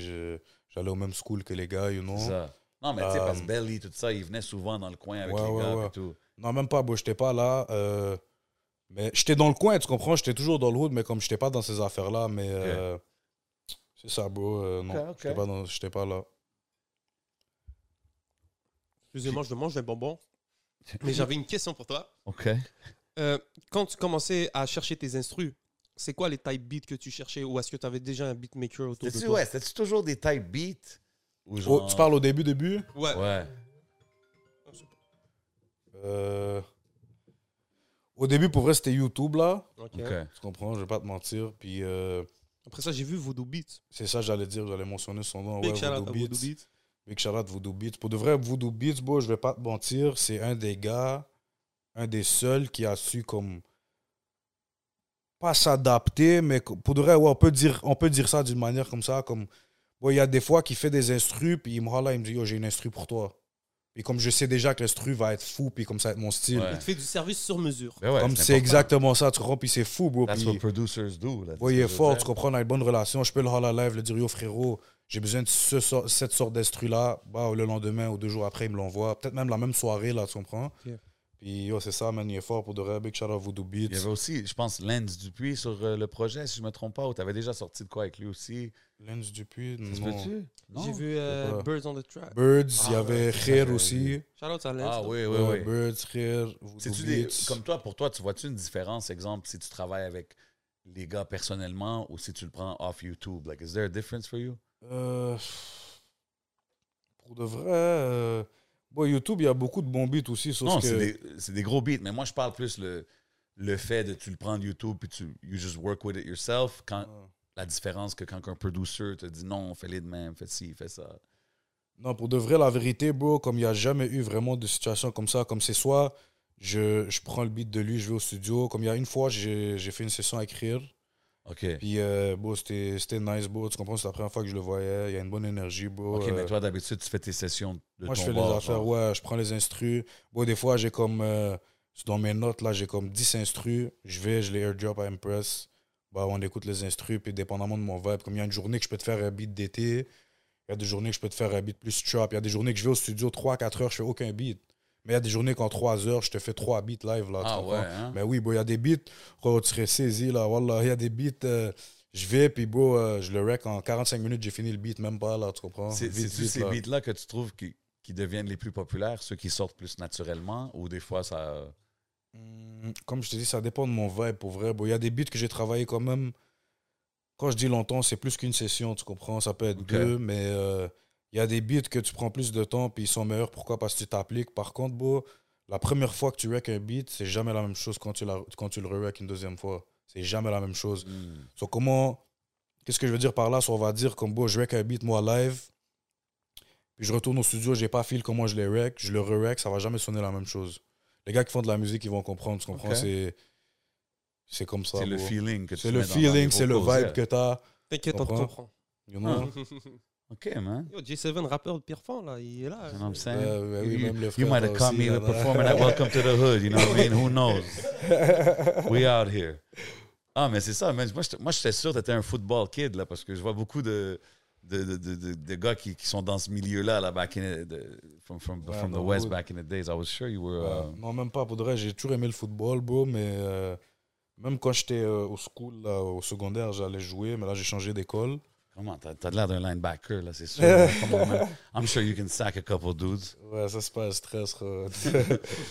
j'allais au même school que les gars, you know? C'est ça. Non, mais tu sais, parce que Euh, Belly, tout ça, il venait souvent dans le coin avec ouais, les ouais, gars ouais. et tout. Non, même pas, bon, j'étais pas là. euh, mais j'étais dans le coin, tu comprends? J'étais toujours dans le hood, mais comme j'étais pas dans ces affaires-là, mais euh, c'est ça, bro. euh, non, Ok, ok. j'étais pas, dans- pas là. Excusez-moi, je mange des bonbons. Mais j'avais une question pour toi. Ok. Euh, quand tu commençais à chercher tes instrus, c'est quoi les type beats que tu cherchais ou est-ce que tu avais déjà un beatmaker autour de toi? ouais, c'était-tu toujours des type beats? Ou Oh, genre... tu parles au début, début? Ouais. Ouais. Euh, Au début, pour vrai, c'était YouTube, là. Ok. Ok. Tu comprends Je vais pas te mentir. Puis euh, Après ça, j'ai vu Voodoo Beats. c'est ça, j'allais dire, j'allais mentionner son nom. Big ouais, Voodoo Beats. Voodoo Beats. Big Voodoo Beats. Pour de vrai, Voodoo Beats, bro, je vais pas te mentir, c'est un des gars, un des seuls qui a su comme pas s'adapter, mais pour de vrai, ouais, on peut dire, on peut dire ça d'une manière comme ça, comme bon, il y a des fois qu'il fait des instrus, puis il me rend là, il me dit yo, j'ai une instru pour toi. Puis comme je sais déjà que l'instru va être fou, puis comme ça va être mon style. Ouais. Il te fait du service sur mesure. Ben ouais, Comme c'est exactement ça, tu comprends, puis c'est fou, bro. That's puis- what producers do. là, Ouais, tu il est fort, tu comprends, on a une bonne relation. Je peux le rendre à live, le dire yo frérot, j'ai besoin de ce sort- cette sorte d'instru-là. Bah, le lendemain ou deux jours après, il me l'envoie. Peut-être même la même soirée, là, tu comprends. Puis yo, c'est ça, man, il est fort pour de vrai. Big shout out Voodoo Beats. Il y avait aussi, je pense, Lens Dupuis sur euh, le projet, si je me trompe pas, ou tu avais déjà sorti de quoi avec lui aussi? Lens Dupuis, Ça se non. peut-tu? Non? J'ai vu euh. Birds on the Track. Birds, il y Ah, avait ouais, ouais, aussi. Shout out à Lens. Ah oui, oui, Ouais, oui. Birds, Kher, Voodoo C'est-tu des, Beats. comme toi, pour toi, tu vois-tu une différence, exemple, si tu travailles avec les gars personnellement ou si tu le prends off YouTube? Like, is there a difference for you? Euh, pour de vrai, euh, bon, YouTube, il y a beaucoup de bons beats aussi. Sauf non, que... c'est des, c'est des gros beats, mais moi, je parle plus le, le fait de tu le prends de YouTube puis tu you just work with it yourself. Quand, la différence que quand un producer te dit non, fais-les de même, fais ci, fais ça. Non, pour de vrai, la vérité, bro, comme il n'y a jamais eu vraiment de situation comme ça, comme c'est soit je, je prends le beat de lui, je vais au studio. Comme il y a une fois, j'ai j'ai fait une session à écrire. OK. Puis, euh, bro, c'était nice, bro. Tu comprends, c'est la première fois que je le voyais. Il y a une bonne énergie, bro. OK, Euh, mais toi, d'habitude, tu fais tes sessions de moi, ton je fais bord, les affaires, genre. ouais, je prends les instrus. Bon, des fois, j'ai comme. euh, dans mes notes, là, j'ai comme 10 instrus. Je vais, je les airdrop à Impress. Bah, on écoute les instrus, puis dépendamment de mon vibe, comme il y a une journée que je peux te faire un beat d'été, il y a des journées que je peux te faire un beat plus trap, il y a des journées que je vais au studio 3-4 heures, je fais aucun beat. Mais il y a des journées qu'en 3 heures, je te fais 3 beats live, là. Ah ouais, hein? Mais oui, il y a des beats, oh, tu serais saisi, là, voilà. Il y a des beats, euh, je vais, puis euh, je le rec en 45 minutes, j'ai fini le beat, même pas, là, tu comprends? C'est ces là. beats-là que tu trouves qui, qui deviennent les plus populaires, ceux qui sortent plus naturellement, ou des fois, ça... Hmm, Comme je te dis, ça dépend de mon vibe pour vrai. Il y a des beats que j'ai travaillé quand même. Quand je dis longtemps, c'est plus qu'une session, tu comprends? Ça peut être deux, mais euh, il y a des beats que tu prends plus de temps puis ils sont meilleurs. Pourquoi? Parce que tu t'appliques. Par contre, bon, la première fois que tu rec un beat, c'est jamais la même chose quand tu, la, quand tu le re une deuxième fois. C'est jamais la même chose. So, comment. Qu'est-ce que je veux dire par là? So, on va dire comme bon, je rec un beat moi live, puis je retourne au studio, j'ai pas fil comment je les rec, je le re-rec, ça va jamais sonner la même chose. Les gars qui font de la musique, ils vont comprendre, tu comprends? Ok. C'est. C'est comme ça. C'est le bro. feeling que tu C'est le mets dans- dans feeling, c'est le vibe yeah. que t'as. T'inquiète, on te Comprends? comprend. You know? OK, man. Yo, J7, rappeur de Pierrefonds, là, il est là. You know what I'm saying? Ouais, oui, you, même le you frère might have caught aussi, me là, performing at Welcome to the Hood, you know what I mean? Who knows? We out here. Ah, mais c'est ça, man. Moi, j'étais- moi, j'étais sûr que t'étais un football kid, là, parce que je vois beaucoup de, de, de, de, de- de gars qui, qui sont dans ce milieu-là, là, back in the, the- from, from, Ouais, from the West back in the days. I was sure you were... Ouais, uh, non, même pas. Pour de vrai, j'ai toujours aimé le football, bro, mais euh, même quand j'étais euh, au school, là, au secondaire, j'allais jouer, mais là, j'ai changé d'école. Comment? T'as t'as l'air d'un linebacker, là, c'est sûr. Man. I'm sure you can sack a couple dudes. Ouais, ça, c'est pas un stress.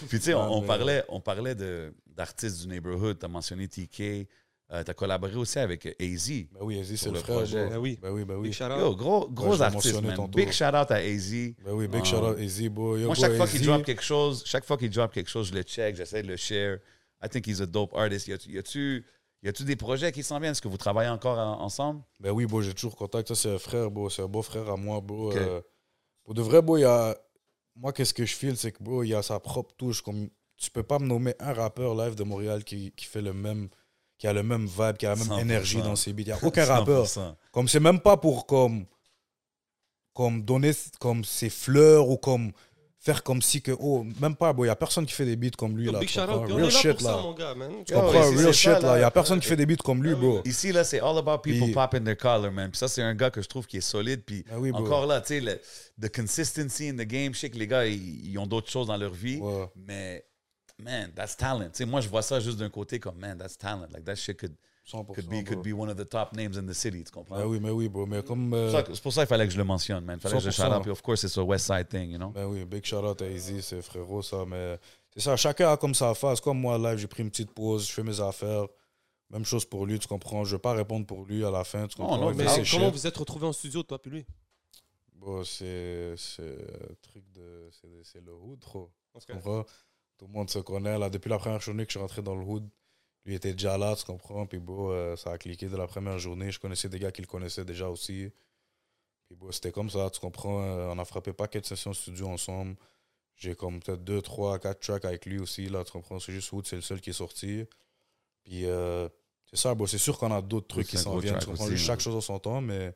Puis tu sais, on, on parlait, on parlait de- d'artistes du neighborhood. Tu as mentionné TK. Euh, tu as collaboré aussi avec AZ. Ben oui, Sur c'est le, le frère. projet. Ben oui. Ben oui, ben oui. Big shout out. Yo, gros, gros artiste, man. tantôt. Big shout out à AZ. Ben oui, big Ah. shout out Easy, bro. Yo, Moi, chaque fois qu'il AZ, drop quelque chose, chaque fois qu'il drop quelque chose, je le check, j'essaie de le share. I think he's a dope artist. Y a-tu, y a-tu, des projets qui s'en viennent? Est-ce que vous travaillez encore en- ensemble? Ben oui, bro, j'ai toujours contact. Ça, c'est un frère, bro. C'est un beau frère à moi, bro. Ok. Euh, pour de vrai, bro, il y a. Moi, qu'est-ce que je feel, c'est que, bro, il y a sa propre touche. Comme... Tu peux pas me nommer un rappeur live de Montréal qui, qui fait le même. qui a le même vibe, qui a la même 100%. énergie dans ses beats. Il n'y a aucun rappeur. 100%. Comme c'est même pas pour comme. comme donner comme ses fleurs ou comme faire comme si que. Oh, même pas, bro. Il n'y a personne qui fait des beats comme lui, Yo, là. Big shout out. On Real là shit, pour ça, là. mon gars, man. Tu Yo, comprends? Real shit, ça, là. Il là. a personne qui fait des beats comme lui, bro. Ici, là, c'est all about people popping their collar, man. Puis ça, c'est un gars que je trouve qui est solide. Puis Ben oui, encore là, tu sais, le the consistency in the game. Je sais que les gars, ils, ils ont d'autres choses dans leur vie. Ouais. Mais, man, that's talent. Tu sais, moi, je vois ça juste d'un côté comme, man, that's talent. Like, that shit could, 100%. could, be, could be one of the top names in the city. Tu comprends? Ben oui, mais oui, bro. Mais comme. euh, C'est pour ça que- C'est pour ça qu'il fallait que je le mentionne, man. Il fallait que je 100%. shout out. Puis, of course, it's a West Side thing, you know? Ben oui, big shout out à Easy, c'est frérot ça. Mais c'est ça, chacun a comme sa phase. Comme moi, live, j'ai pris une petite pause, je fais mes affaires. Même chose pour lui, tu comprends. Je vais pas répondre pour lui à la fin, tu Non, comprends. non, Il Mais comment shit. vous êtes retrouvés en studio, toi puis lui? Bon, c'est c'est un truc de. c'est- C'est le hood, trop. Comprends? Tout le monde se connaît. Là, depuis la première journée que je suis rentré dans le hood, lui était déjà là, tu comprends? Puis bon, euh, ça a cliqué de la première journée. Je connaissais des gars qui le connaissaient déjà aussi. Puis bon, c'était comme ça, tu comprends? Euh, on a frappé pas de sessions studio ensemble. J'ai comme peut-être 2, 3, 4 tracks avec lui aussi, là, tu comprends? C'est juste Hood, c'est le seul qui est sorti. Puis euh, c'est ça, c'est sûr qu'on a d'autres trucs qui s'en viennent. Tu comprends, aussi, chaque chose en son temps, mais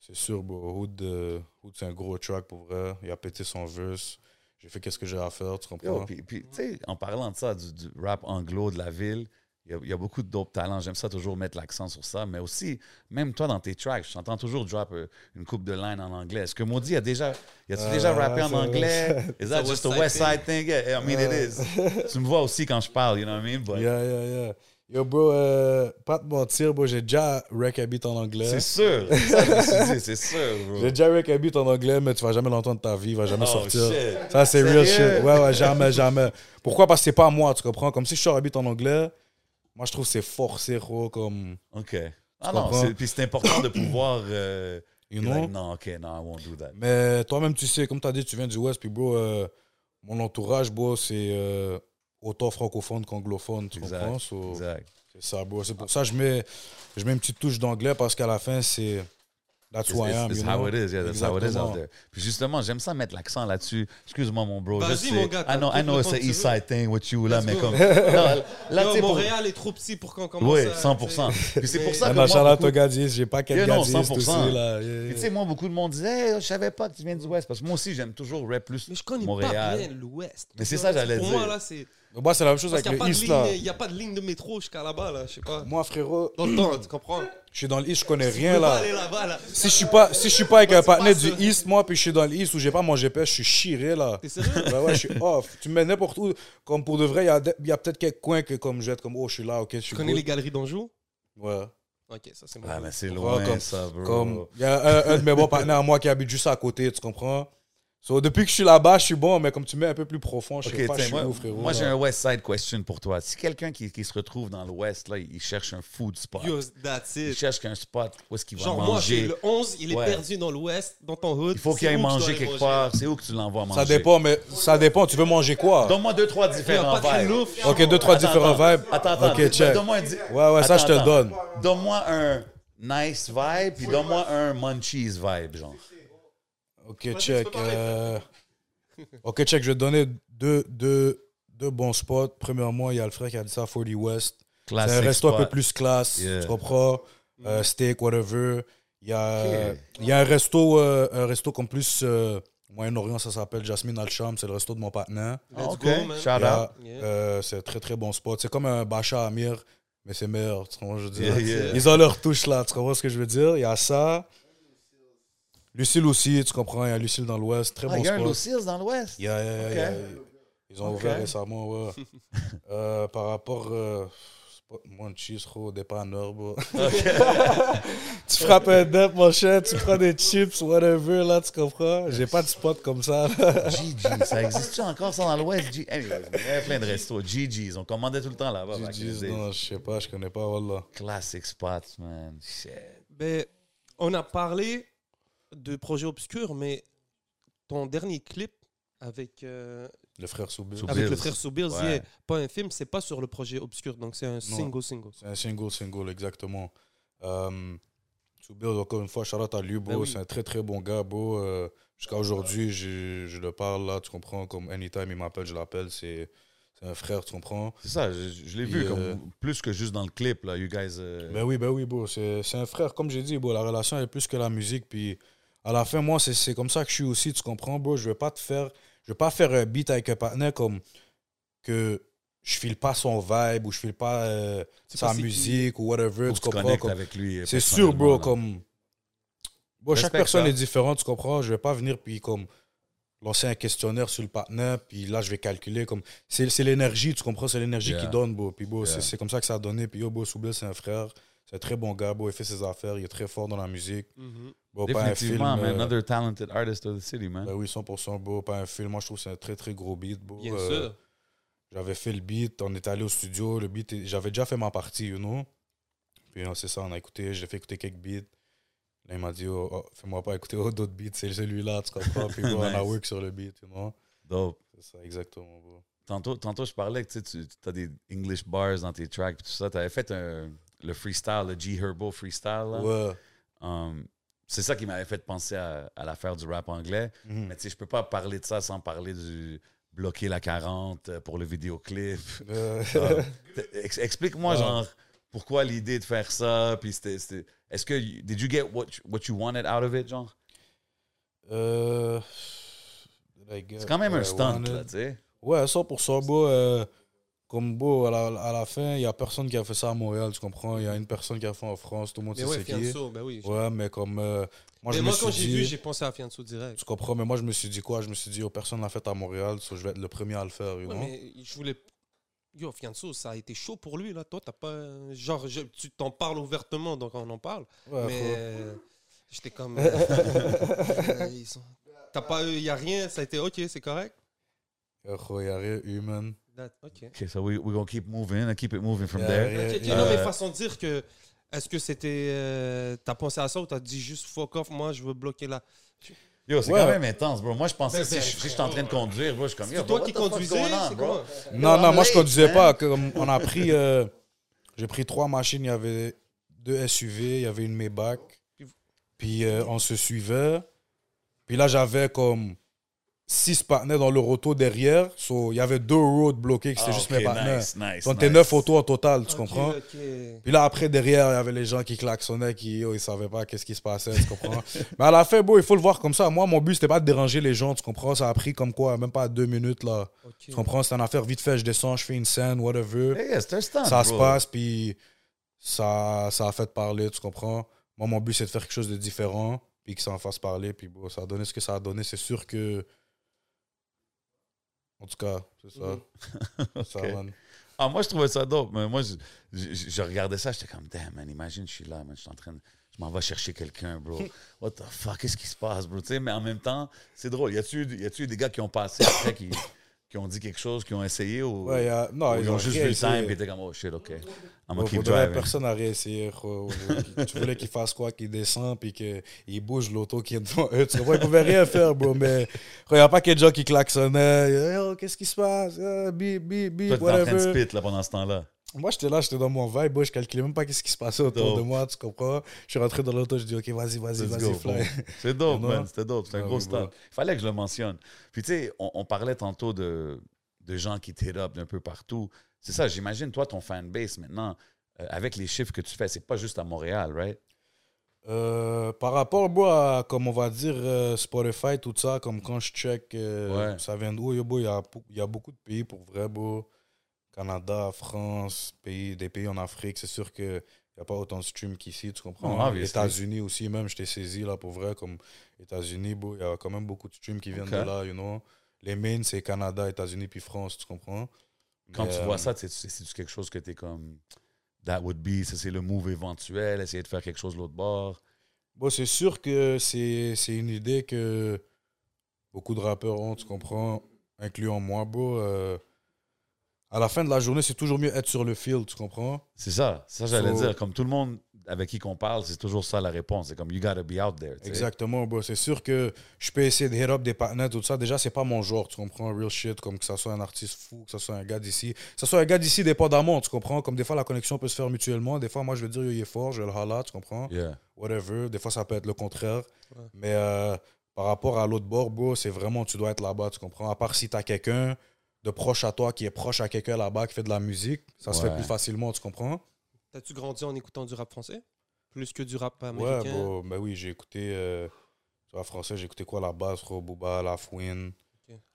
c'est sûr, bon, Hood, euh, Hood, c'est un gros track pour vrai. Il a pété son verse. J'ai fait qu'est-ce que j'ai à faire, tu comprends? Yo, puis, puis, tu sais, en parlant de ça, du, du rap anglo de la ville, il y a, il y a beaucoup d'autres talents. J'aime ça toujours mettre l'accent sur ça. Mais aussi, même toi, dans tes tracks, je t'entends toujours drop euh, une coupe de line en anglais. Est-ce que Maudit a déjà, y a-tu Euh, déjà rappé en anglais? Is that just a West Side thing? Yeah, I mean, it is. tu me vois aussi quand je parle, you know what I mean? But Yeah, yeah, yeah. Yo, bro, euh, pas te mentir, bro, j'ai déjà Rec Habit en anglais. c'est sûr. C'est ça, que je me suis dit, c'est sûr, bro. J'ai déjà Rec Habit en anglais, mais tu vas jamais l'entendre de ta vie, il va jamais Oh, sortir. shit. Ça, c'est real shit. Ouais, ouais, jamais, jamais. Pourquoi? Parce que c'est pas à moi, tu comprends? Comme si je sors Habit en anglais, moi, je trouve que c'est forcé, gros, comme. OK. Ah non, c'est- puis c'est important de pouvoir... euh, You be know? like, non, OK, non, I won't do that. Mais toi-même, tu sais, comme tu as dit, tu viens du West, puis bro, euh, mon entourage, bro, c'est euh, autant francophone qu'anglophone, tu Exact, comprends? So, Exact. c'est ça, bro. C'est pour ça que je mets, je mets une petite touche d'anglais parce qu'à la fin, c'est. That's It's, who I it's- am, it's you how know? it is, yeah, that's how it is out there. Puis justement, j'aime ça mettre l'accent là-dessus. Excuse-moi, mon bro. Vas-y, je sais. mon gars, I know, I know it's le a temps que East. Side thing with you, là, Let's mais go. comme. Non, là, pour. Montréal est trop petit pour qu'on commence Oui, à- 100%. Puis c'est pour ça Ah que non, Charlotte beaucoup- au Gadis, j'ai pas quel Yeah, non, Gadis 100%. aussi, là. Yeah, tu sais, moi, beaucoup de monde disait, hey, je savais pas que tu viens du Ouest. Parce que moi aussi, j'aime toujours rap plus Mais je connais pas Montréal. bien l'Ouest. Mais c'est ça, j'allais Pour dire. moi, là, c'est. Moi, c'est la même chose Parce avec n'y le East, là. il y a pas de ligne de métro jusqu'à là-bas, là. Je sais pas. Moi, frérot, Dans le temps, tu comprends? Je suis dans le East, je connais rien, pas là. aller là-bas, là. Si je suis pas, si je suis pas avec un partenaire du. East, moi, puis je suis dans le East où j'ai pas mon GPS, je suis chiré, là. T'es sérieux? Ouais, je suis off. Tu me mets n'importe où. Comme pour de vrai, il y a, a peut-être quelques coins que comme je vais être comme, oh, je suis là, ok, je suis Tu connais good. les galeries d'Anjou? Ouais. Ok, ça c'est bon. Ah, mais c'est loin, comme- ça, bro. Comme, il y a un, un de mes bons partenaires à moi qui habite juste à côté, tu comprends? So, depuis que je suis là-bas, je suis bon, mais comme tu mets un peu plus profond, je Ok, sais pas, je suis moi, où, frérot. moi j'ai un West Side question pour toi. Si quelqu'un qui, qui se retrouve dans l'Ouest, là, il cherche un food spot. Yo, that's Il cherche un spot où est-ce qu'il va Genre, moi, manger. le 11, il est Ouais. perdu dans l'Ouest, dans ton hood. Il faut qu'il aille manger quelque manger? part. C'est où que tu l'envoies manger? Ça dépend, mais ça dépend. Tu veux manger quoi? Donne-moi deux, trois différents pas de vibes. louf. Ok, deux, trois Attends, différents attends. vibes. Attends, attends. Ok, check. Donne-moi un di- Ouais, ouais, ça, je te le donne. Donne-moi un nice vibe, puis donne-moi un munchies vibe, genre. Ok, Vas-y, check. euh, Ok, check. Je vais te donner deux, deux, deux bons spots. Premièrement, il y a le frère qui a dit ça, 40 West. C'est Classic un resto un spot. peu plus classe. Yeah. Tu comprends? Euh, steak, whatever. Il y a, Ok. il y a un resto, euh, un resto comme plus euh, Moyen-Orient, ça s'appelle Jasmine Al-Sham. C'est le resto de mon partenaire. Ah, Let's ok. go, man. Shout Il y out. Yeah. euh, c'est un très très bon spot. C'est comme un Bacha Amir, mais c'est meilleur. Tu comprends ce que je veux dire? Yeah, yeah. Ils ont leur touche là. Tu comprends ce que je veux dire? Il y a ça. Lucille aussi, tu comprends? Il y a Lucille dans l'Ouest. Très Ah, bon il y a un spot. Lucille's dans l'Ouest? Yeah, yeah, yeah, Ok. yeah. Ils ont ouvert récemment, ouais. Euh, par rapport. euh, cheese, gros, dépanneur, bro. tu frappes un dep, mon cher, tu prends des chips, whatever, là, tu comprends? J'ai pas de spot comme ça. GG, ça existe-tu encore ça dans l'Ouest? G- Anyways, il y avait plein de restos. GG's, on commandait tout le temps là-bas. GG's, non, je sais pas, je connais pas, voilà. Classic spots, man. Shit. Ben, on a parlé de projets obscurs, mais ton dernier clip avec, euh, Le frère Soubir. Soubir. avec le frère Ouais. pas un film, c'est pas sur le projet obscur, donc c'est un single single. C'est un single, single, exactement. Euh, Soubir, encore une fois, Charlotte à lui, bro. Ben oui. C'est un très, très bon gars, bro. Euh, Jusqu'à aujourd'hui, je, je le parle là, tu comprends? Comme anytime il m'appelle, je l'appelle. C'est c'est un frère, tu comprends? C'est ça, je, je l'ai vu euh, comme plus que juste dans le clip, là. You guys. euh, Ben oui, ben oui, bro. C'est c'est un frère, comme j'ai dit, bro. La relation est plus que la musique. Puis à la fin, moi, c'est- comme ça que je suis aussi, tu comprends, bro? Je vais pas te faire. Je vais pas faire un beat avec un partenaire comme que je file pas son vibe ou je file pas euh, sa pas musique ou whatever, tu comprends? comme- avec lui. euh, C'est sûr, bro, là. comme. Bon, chaque personne ça. est différente, tu comprends? Je vais pas venir puis comme lancer un questionnaire sur le partenaire, puis là, je vais calculer comme. C'est l'énergie, tu comprends? C'est l'énergie Yeah. qui donne, bro. Puis, bro, c'est- Yeah. c'est comme ça que ça a donné. Puis, yo, bro, Soubel, c'est un frère. C'est un très bon gars, bro. Il fait ses affaires, il est très fort dans la musique. Bon, pas un film. Man. euh, Another talented artist of the city, man. ben oui, 100%, bro. Pas un film. Moi, je trouve que c'est un très, très gros beat, bro. Bien Euh, sûr. J'avais fait le beat, on est allé au studio, le beat, est- j'avais déjà fait ma partie, you know. Puis non, c'est ça, on a écouté, j'ai fait écouter quelques beats. Là, il m'a dit, oh, oh, fais-moi pas écouter oh, d'autres beats, c'est celui-là, tu comprends. Puis bon, on a work sur le beat, you know. Dope. C'est ça, exactement, bro. Tantôt, tantôt, je parlais que tu sais, tu as des English bars dans tes tracks et tout ça. Tu avais fait un- le freestyle, le G Herbo freestyle. là. Ouais. Um, c'est ça qui m'avait fait penser à, à l'affaire du rap anglais. Mhm. Mais tu sais, je peux pas parler de ça sans parler du bloquer la 40 euh, pour le vidéoclip. Euh, Explique-moi, genre, pourquoi l'idée de faire ça? Puis c'était. Est-ce que. Did you get what you, what you wanted out of it, genre? euh, C'est quand même un stunt, wanted? là, tu sais. Ouais, 100%, bro. euh, comme beau, à la, à la fin, il y a personne qui a fait ça à Montréal, tu comprends? Il y a une personne qui a fait en France, tout le monde Mais sait ouais, c'est qui. Fianso, ben oui. Ouais, mais comme. euh, moi, Mais je moi, me quand j'ai vu, j'ai pensé à Fianso direct. Tu comprends, mais moi je me suis dit quoi? Je me suis dit, oh, personne l'a fait à Montréal, so je vais être le premier à le faire, Ouais, mais je voulais. Yo, Fianso, ça a été chaud pour lui, là. Toi, t'as pas. Genre, je- tu t'en parles ouvertement, donc on en parle. Ouais, mais j'étais comme. euh, T'as pas. Il y a rien, ça a été ok, c'est correct? Yeah, faut y aller, human. That- ok. OK, so we, we're gonna keep moving and keep it moving from Yeah, there. yeah, Ok, ok, yeah. Non, mais Euh, façon de dire que. Est-ce que c'était. euh, t'as pensé à ça ou t'as dit juste fuck off, moi, je veux bloquer là? Yo, c'est Ouais. quand même intense, bro. Moi, je pensais, Ben, si, ben, je- j'étais en train de conduire, bro, je suis comme, C'est toi qui conduisais? going on, c'est bro? quoi? Non, non, moi je conduisais man. pas. Comme on a pris. euh, J'ai pris trois machines, il y avait deux SUV, il y avait une Maybach. Puis euh, on se suivait. Puis là, j'avais comme six partenaires dans le auto derrière. So, il y avait deux roads bloqués, qui c'était Ah, juste mes partenaires. nice, nice, Donc, t'es nice. neuf autos en total, tu comprends? Puis là, après, derrière, il y avait les gens qui klaxonnaient, qui oh, ils savaient pas qu'est-ce qui se passait, tu comprends? Mais à la fin, bon, il faut le voir comme ça. Moi, mon but, c'était pas de déranger les gens, tu comprends? Ça a pris comme quoi, même pas deux minutes, là. Tu comprends? C'est une affaire vite fait, je descends, je fais une scène, whatever. Hey, ça se passe, puis ça, ça a fait parler, tu comprends? Moi, mon but, c'est de faire quelque chose de différent, puis que ça en fasse parler, puis bon, ça a donné ce que ça a donné. C'est sûr que. En tout cas, c'est ça. Mhm. ça man. Ah, moi, je trouvais ça dope. Mais moi, je, je, je regardais ça, j'étais comme, damn, man, imagine, je suis là, man, je suis en train de. Je m'en vais chercher quelqu'un, bro. What the fuck, qu'est-ce qui se passe, bro? Mais en même temps, c'est drôle. Y a-tu des gars qui ont passé après, qui, qui ont dit quelque chose, qui ont essayé ou, Ouais, y a- non, ou ils ont juste vu le time et étaient comme, oh shit, ok. I'm gonna keep faudrait driving. personne n'a réessayé. gros. tu voulais qu'il fasse quoi? Qu'il descende puis qu'il bouge l'auto qui est devant eux. Tu comprends? Ils pouvaient rien faire, bro. Mais il n'y a pas que gens qui klaxonnaient. Yo, qu'est-ce qui se passe? Toi, t'es en train de spit là, pendant ce temps-là. Moi, j'étais là, j'étais dans mon vibe. Je calculais même pas qu'est-ce qui se passait autour de moi. Tu comprends? Je suis rentré dans l'auto. Je dis, OK, vas-y, vas-y, vas-y, fly. C'est dope, man. C'était dope. C'était un Ah gros bro. Il fallait que je le mentionne. Puis, tu sais, on, on parlait tantôt de, de gens qui up d'un peu partout. C'est ça, j'imagine, toi, ton fanbase maintenant, euh, avec les chiffres que tu fais, c'est pas juste à Montréal, right? Euh, par rapport moi, à, comme on va dire, euh, Spotify, tout ça, comme quand je check, Ouais. ça vient d'où yo, bro, Il y, a, il y a beaucoup de pays pour vrai, bro. Canada, France, pays, des pays en Afrique. C'est sûr qu'il n'y a pas autant de streams qu'ici, tu comprends? Non, obviously. États-Unis aussi, même, je t'ai saisi là pour vrai, comme États-Unis, il y a quand même beaucoup de streams qui viennent de là, you know? Les mains, c'est Canada, États-Unis, puis France, tu comprends? Quand Mais, tu euh, vois ça, c'est quelque chose que tu es comme. that would be, ça c'est le move éventuel, essayer de faire quelque chose de l'autre bord? Bon, c'est sûr que c'est c'est une idée que beaucoup de rappeurs ont, tu comprends, incluant moi, bro. euh, à la fin de la journée, c'est toujours mieux être sur le field, tu comprends? C'est ça, ça j'allais So- dire. Comme tout le monde avec qui qu'on parle, c'est toujours ça la réponse. C'est comme, you gotta be out there. Exactement, bro. C'est sûr que je peux essayer de hit up des partenaires, tout ça. Déjà, c'est pas mon genre, tu comprends? Real shit, comme que ça soit un artiste fou, que ça soit un gars d'ici. Que ça soit un gars d'ici, dépendamment, tu comprends? Comme des fois, la connexion peut se faire mutuellement. Des fois, moi, je veux dire, yo, il est fort, je vais le holla, tu comprends? Yeah. whatever. Des fois, ça peut être le contraire. Ouais. Mais euh, par rapport à l'autre bord, bro, c'est vraiment, tu dois être là-bas, tu comprends? À part si tu as quelqu'un de proche à toi qui est proche à quelqu'un là-bas qui fait de la musique, ça se Ouais. fait plus facilement, tu comprends? T'as-tu grandi en écoutant du rap français? Plus que du rap Ouais, américain? bro, ben oui, j'ai écouté, euh, tu vois, français, j'ai écouté quoi, la base, Booba, La Fouine.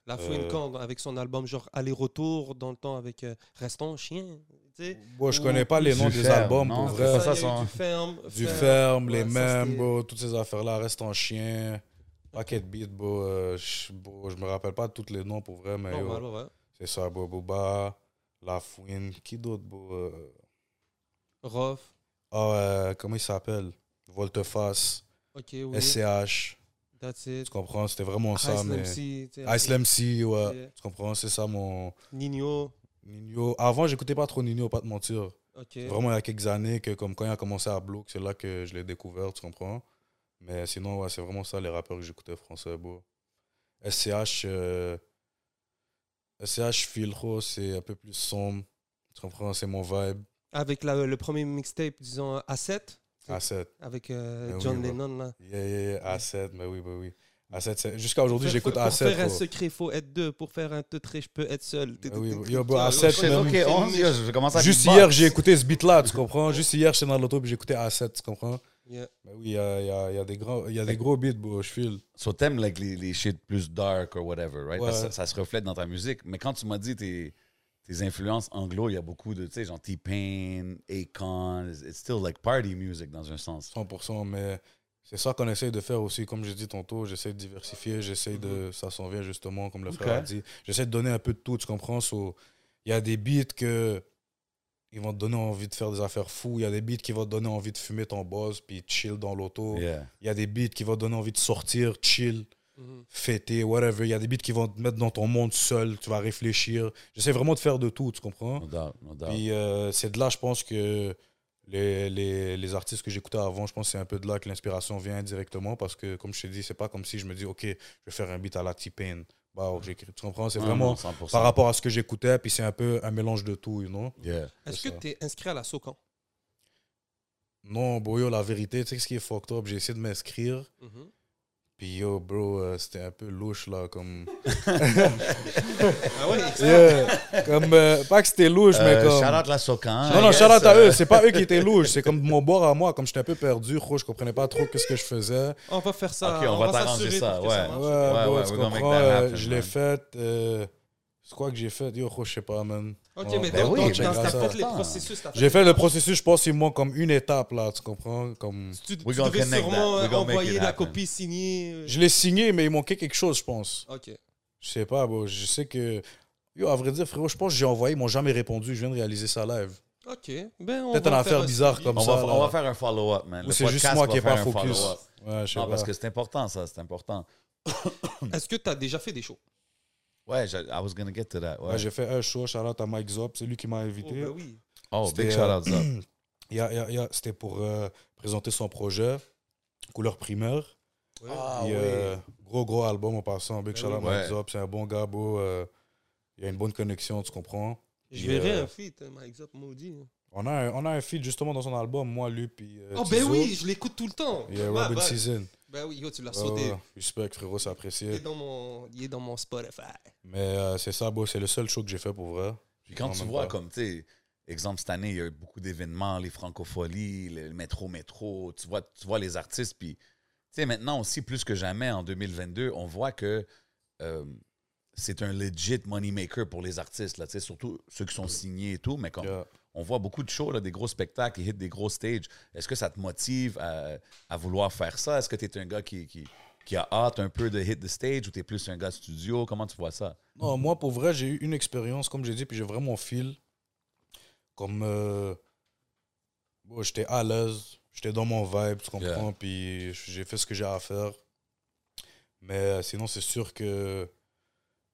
La Fouine Euh, quand avec son album genre Aller-retour dans le temps avec euh, Restons chien. Tu sais? Bon, je connais pas les du noms des ferme, albums, non? pour vrai. ça, il y a eu son- du ferme. Du ferme, les Ouais, ça, mêmes, bro, toutes ces affaires-là, reste en chien. Paquet de beats, bro, euh, je me rappelle pas de tous les noms pour vrai, mais Normal, ouais. C'est ça, bro, Booba, La Fouine, qui d'autre, bro? euh, Rof. Ah, euh, comment il s'appelle? Volteface, Ok, oui. SCH. That's it. Tu comprends? C'était vraiment ça, Ice mais. MC, Ice MC, ouais. Yeah. Tu comprends? C'est ça mon. Nino. Nino. Avant, j'écoutais pas trop Nino, pas te mentir. Ok. Vraiment, il y a quelques années, que comme quand il a commencé à Block, c'est là que je l'ai découvert, tu comprends? Mais sinon, ouais, c'est vraiment ça les rappeurs que j'écoutais français, bro. SCH. euh, SCH Filro, c'est un peu plus sombre. Tu comprends? C'est mon vibe. Avec la- le premier mixtape, disons A7, A7. avec euh, Ben oui, John. Lennon. Là. Yeah, yeah, yeah, A7, mais oui, bah oui. A7, c'est- jusqu'à aujourd'hui, j'écoute pour, A7. Pour faire un secret, il faut être deux. Pour faire un teutré, je peux être seul. Oui, T'es- yo, bro, t'es- à t'es- sept, t'es- même. Ok, t'es- 11, t'es- yo, je commence à Juste beatbox. hier, j'ai écouté ce beat-là, tu comprends? Juste hier, j'étais dans l'auto puis j'ai écouté A7, tu comprends? Yeah. Mais oui, il y a, il y a- y a des il y a des gros beats, bro, je file. So t'aimes like, les, les shit plus dark or whatever, right? Parce que Ouais. ça, ça se reflète dans ta musique. Mais quand tu m'as dit tes, tes influences anglo, il y a beaucoup de, tu sais, genre T-Pain, Akon, it's it's still like party music dans un sens. 100%, mais c'est ça qu'on essaye de faire aussi. Comme j'ai dit tantôt, j'essaie de diversifier, j'essaie de. Ça s'en vient justement, comme le frère a dit. J'essaie de donner un peu de tout, tu comprends? So, Il y a des beats que. Ils vont te donner envie de faire des affaires fous. Il y a des beats qui vont te donner envie de fumer ton boss puis chill dans l'auto. Yeah. Il y a des beats qui vont te donner envie de sortir, chill. Mhm. fêter, whatever. Il y a des beats qui vont te mettre dans ton monde seul, tu vas réfléchir. J'essaie vraiment de faire de tout, tu comprends? No doubt, no doubt. Puis euh, c'est de là, je pense que les, les, les artistes que j'écoutais avant, je pense que c'est un peu de là que l'inspiration vient indirectement parce que, comme je t'ai dit, c'est pas comme si je me dis, OK, je vais faire un beat à la T-Pain. Bah, j'écris, tu comprends? C'est vraiment non, 100%. par rapport à ce que j'écoutais, puis c'est un peu un mélange de tout, you know? Yeah. Est-ce que tu es inscrit à la SOCAN? Non, bro, yo, la vérité, tu sais ce qui est fucked up? J'ai essayé de m'inscrire, Mhm. Puis yo, bro, euh, c'était un peu louche, là, comme... Ah ouais Yeah. comme euh, pas que c'était louche, mais Euh, comme... Shout out la Socan. Non, non, Yes, shout out à euh, eux. C'est pas eux qui étaient louches. C'est comme mon bord à moi. Comme j'étais un peu perdu, je comprenais pas trop qu'est-ce que je faisais. On va faire ça. Ok, on va t'arranger ça, ouais. marche. Ouais, Ouais, bro, ouais, tu comprends, euh, je l'ai fait. euh, c'est quoi que j'ai fait? Yo, je sais pas, man. Ok, mais Ben donc, oui, donc, dans- c'est t'as ça. fait les processus. t'as fait J'ai fait le processus, je pense, il manque comme une étape, là, tu comprends? Comme... Tu, tu gonna devais connect sûrement that. We gonna make envoyer it la happen. copie signée. euh. Je l'ai signé, mais il manquait quelque chose, je pense. Ok. Je sais pas, bro. Je sais que. Yo, à vrai dire, frérot, je pense que j'ai envoyé, ils m'ont jamais répondu. Je viens de réaliser ça live. Ok. Ben, on Peut-être va une affaire faire un bizarre suivi. comme On ça. va, là. on va faire un follow-up, man. Ou Le c'est juste podcast moi va qui est faire pas un focus. follow-up. Ouais, je sais Non, pas. parce que c'est important, ça. C'est important. Est-ce que tu as déjà fait des shows? Ouais, je- I was gonna get to that. Ouais. Ouais, j'ai fait un show, shout out à Mike Zop, c'est lui qui m'a Oh, invité. ben oui. oh, C'était, big shout out, ça. Il y a- il y a- il y a- C'était pour euh, présenter son projet, Couleur Primaire. Ouais. Ah, Puis, oui. euh, gros, gros album en passant. Big Ben shout out oui. Mike. Zop, c'est un bon gars, beau. euh, il y a une bonne connexion, tu comprends? Je euh, un feat, hein, Mike Zop, maudit. On a, un, on a un feat justement dans son album, moi, lui, puis. euh, Oh, ben Tizo. oui, je l'écoute tout le temps. Il y a Bah, Robin bah. Season. Ben oui, yo, tu l'as Ouais, sauté. Respect, frérot, c'est Il apprécié. est dans mon, il est dans mon Spotify. Mais euh, c'est ça, beau, c'est le seul show que j'ai fait pour vrai. Puis quand tu vois, pas. comme, tu sais, exemple, cette année, il y a eu beaucoup d'événements, les francopholies, le métro-métro, tu vois, tu vois les artistes, puis, tu sais, maintenant aussi, plus que jamais, en 2022, on voit que euh, c'est un legit moneymaker pour les artistes, là, tu sais, surtout ceux qui sont signés et tout, mais comme, Yeah. On voit beaucoup de shows, là, des gros spectacles, ils hit des gros stages. Est-ce que ça te motive à, à vouloir faire ça? Est-ce que tu es un gars qui, qui, qui a hâte un peu de hit the stage ou tu es plus un gars studio? Comment tu vois ça? Non, moi, pour vrai, j'ai eu une expérience, comme j'ai dit, puis j'ai vraiment fil. Comme. euh, bon, j'étais à l'aise, j'étais dans mon vibe, tu comprends, Yeah. puis j'ai fait ce que j'ai à faire. Mais euh, sinon, c'est sûr que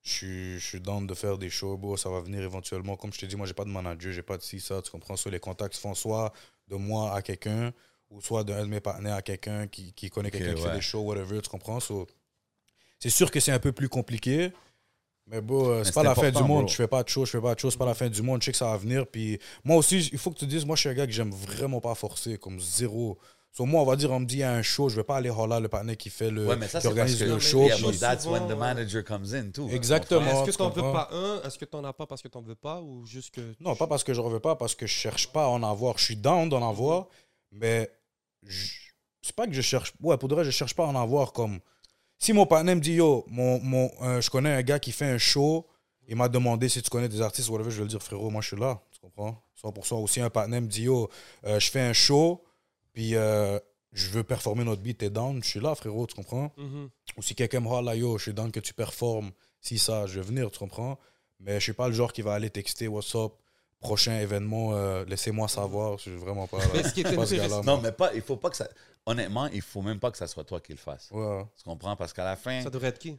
je suis, down de faire des shows, bro, ça va venir éventuellement. Comme je t'ai dit, moi, j'ai pas de manager, j'ai pas de ci, ça, tu comprends, soit les contacts se font soit de moi à quelqu'un, ou soit d'un de mes partenaires à quelqu'un qui, qui connaît quelqu'un qui fait des shows, whatever, tu comprends? So, c'est sûr que c'est un peu plus compliqué. Mais bon, euh, c'est pas la fin du monde. bro. Je fais pas de show, je fais pas de show, c'est pas la fin du monde. Je sais que ça va venir. Puis moi aussi, il faut que tu dises, moi, je suis un gars que j'aime vraiment pas forcer, comme zéro. Sur moi, on va dire, on me dit, il y a un show, je vais pas aller holler le partenaire qui fait le. Ouais, mais ça, qui parce organise que le mais show. yeah, puis- that's when the manager comes in, too. Exactement. Est-ce que tu t'en veux pas un? Est-ce que t'en as pas parce que t'en veux pas? Ou juste que. Non, pas parce que je ne veux pas, parce que je cherche pas à en avoir. Je suis down d'en avoir, mais je- c'est pas que je cherche. Ouais, pour de vrai, je cherche pas à en avoir comme. Si mon partenaire me dit, yo, mon, mon, euh, je connais un gars qui fait un show, il m'a demandé si tu connais des artistes, whatever, je vais le dire, frérot, moi je suis là, tu comprends? 100%. Aussi, un partenaire me dit, yo, euh, je fais un show, puis euh, je veux performer notre beat, t'es down, je suis là, frérot, tu comprends? Mhm. ou si quelqu'un me dit, là, yo, je suis down que tu performes, si ça, je vais venir, tu comprends? Mais je suis pas le genre qui va aller texter, what's up, prochain événement, euh, laissez-moi savoir, je suis vraiment pas là. Mais ce qui est pas ce gars-là, Non, mais pas, il faut pas que ça. Honnêtement, il faut même pas que ça soit toi qui le fasse. Ouais, Tu comprends? Parce qu'à la fin, Ça devrait être qui?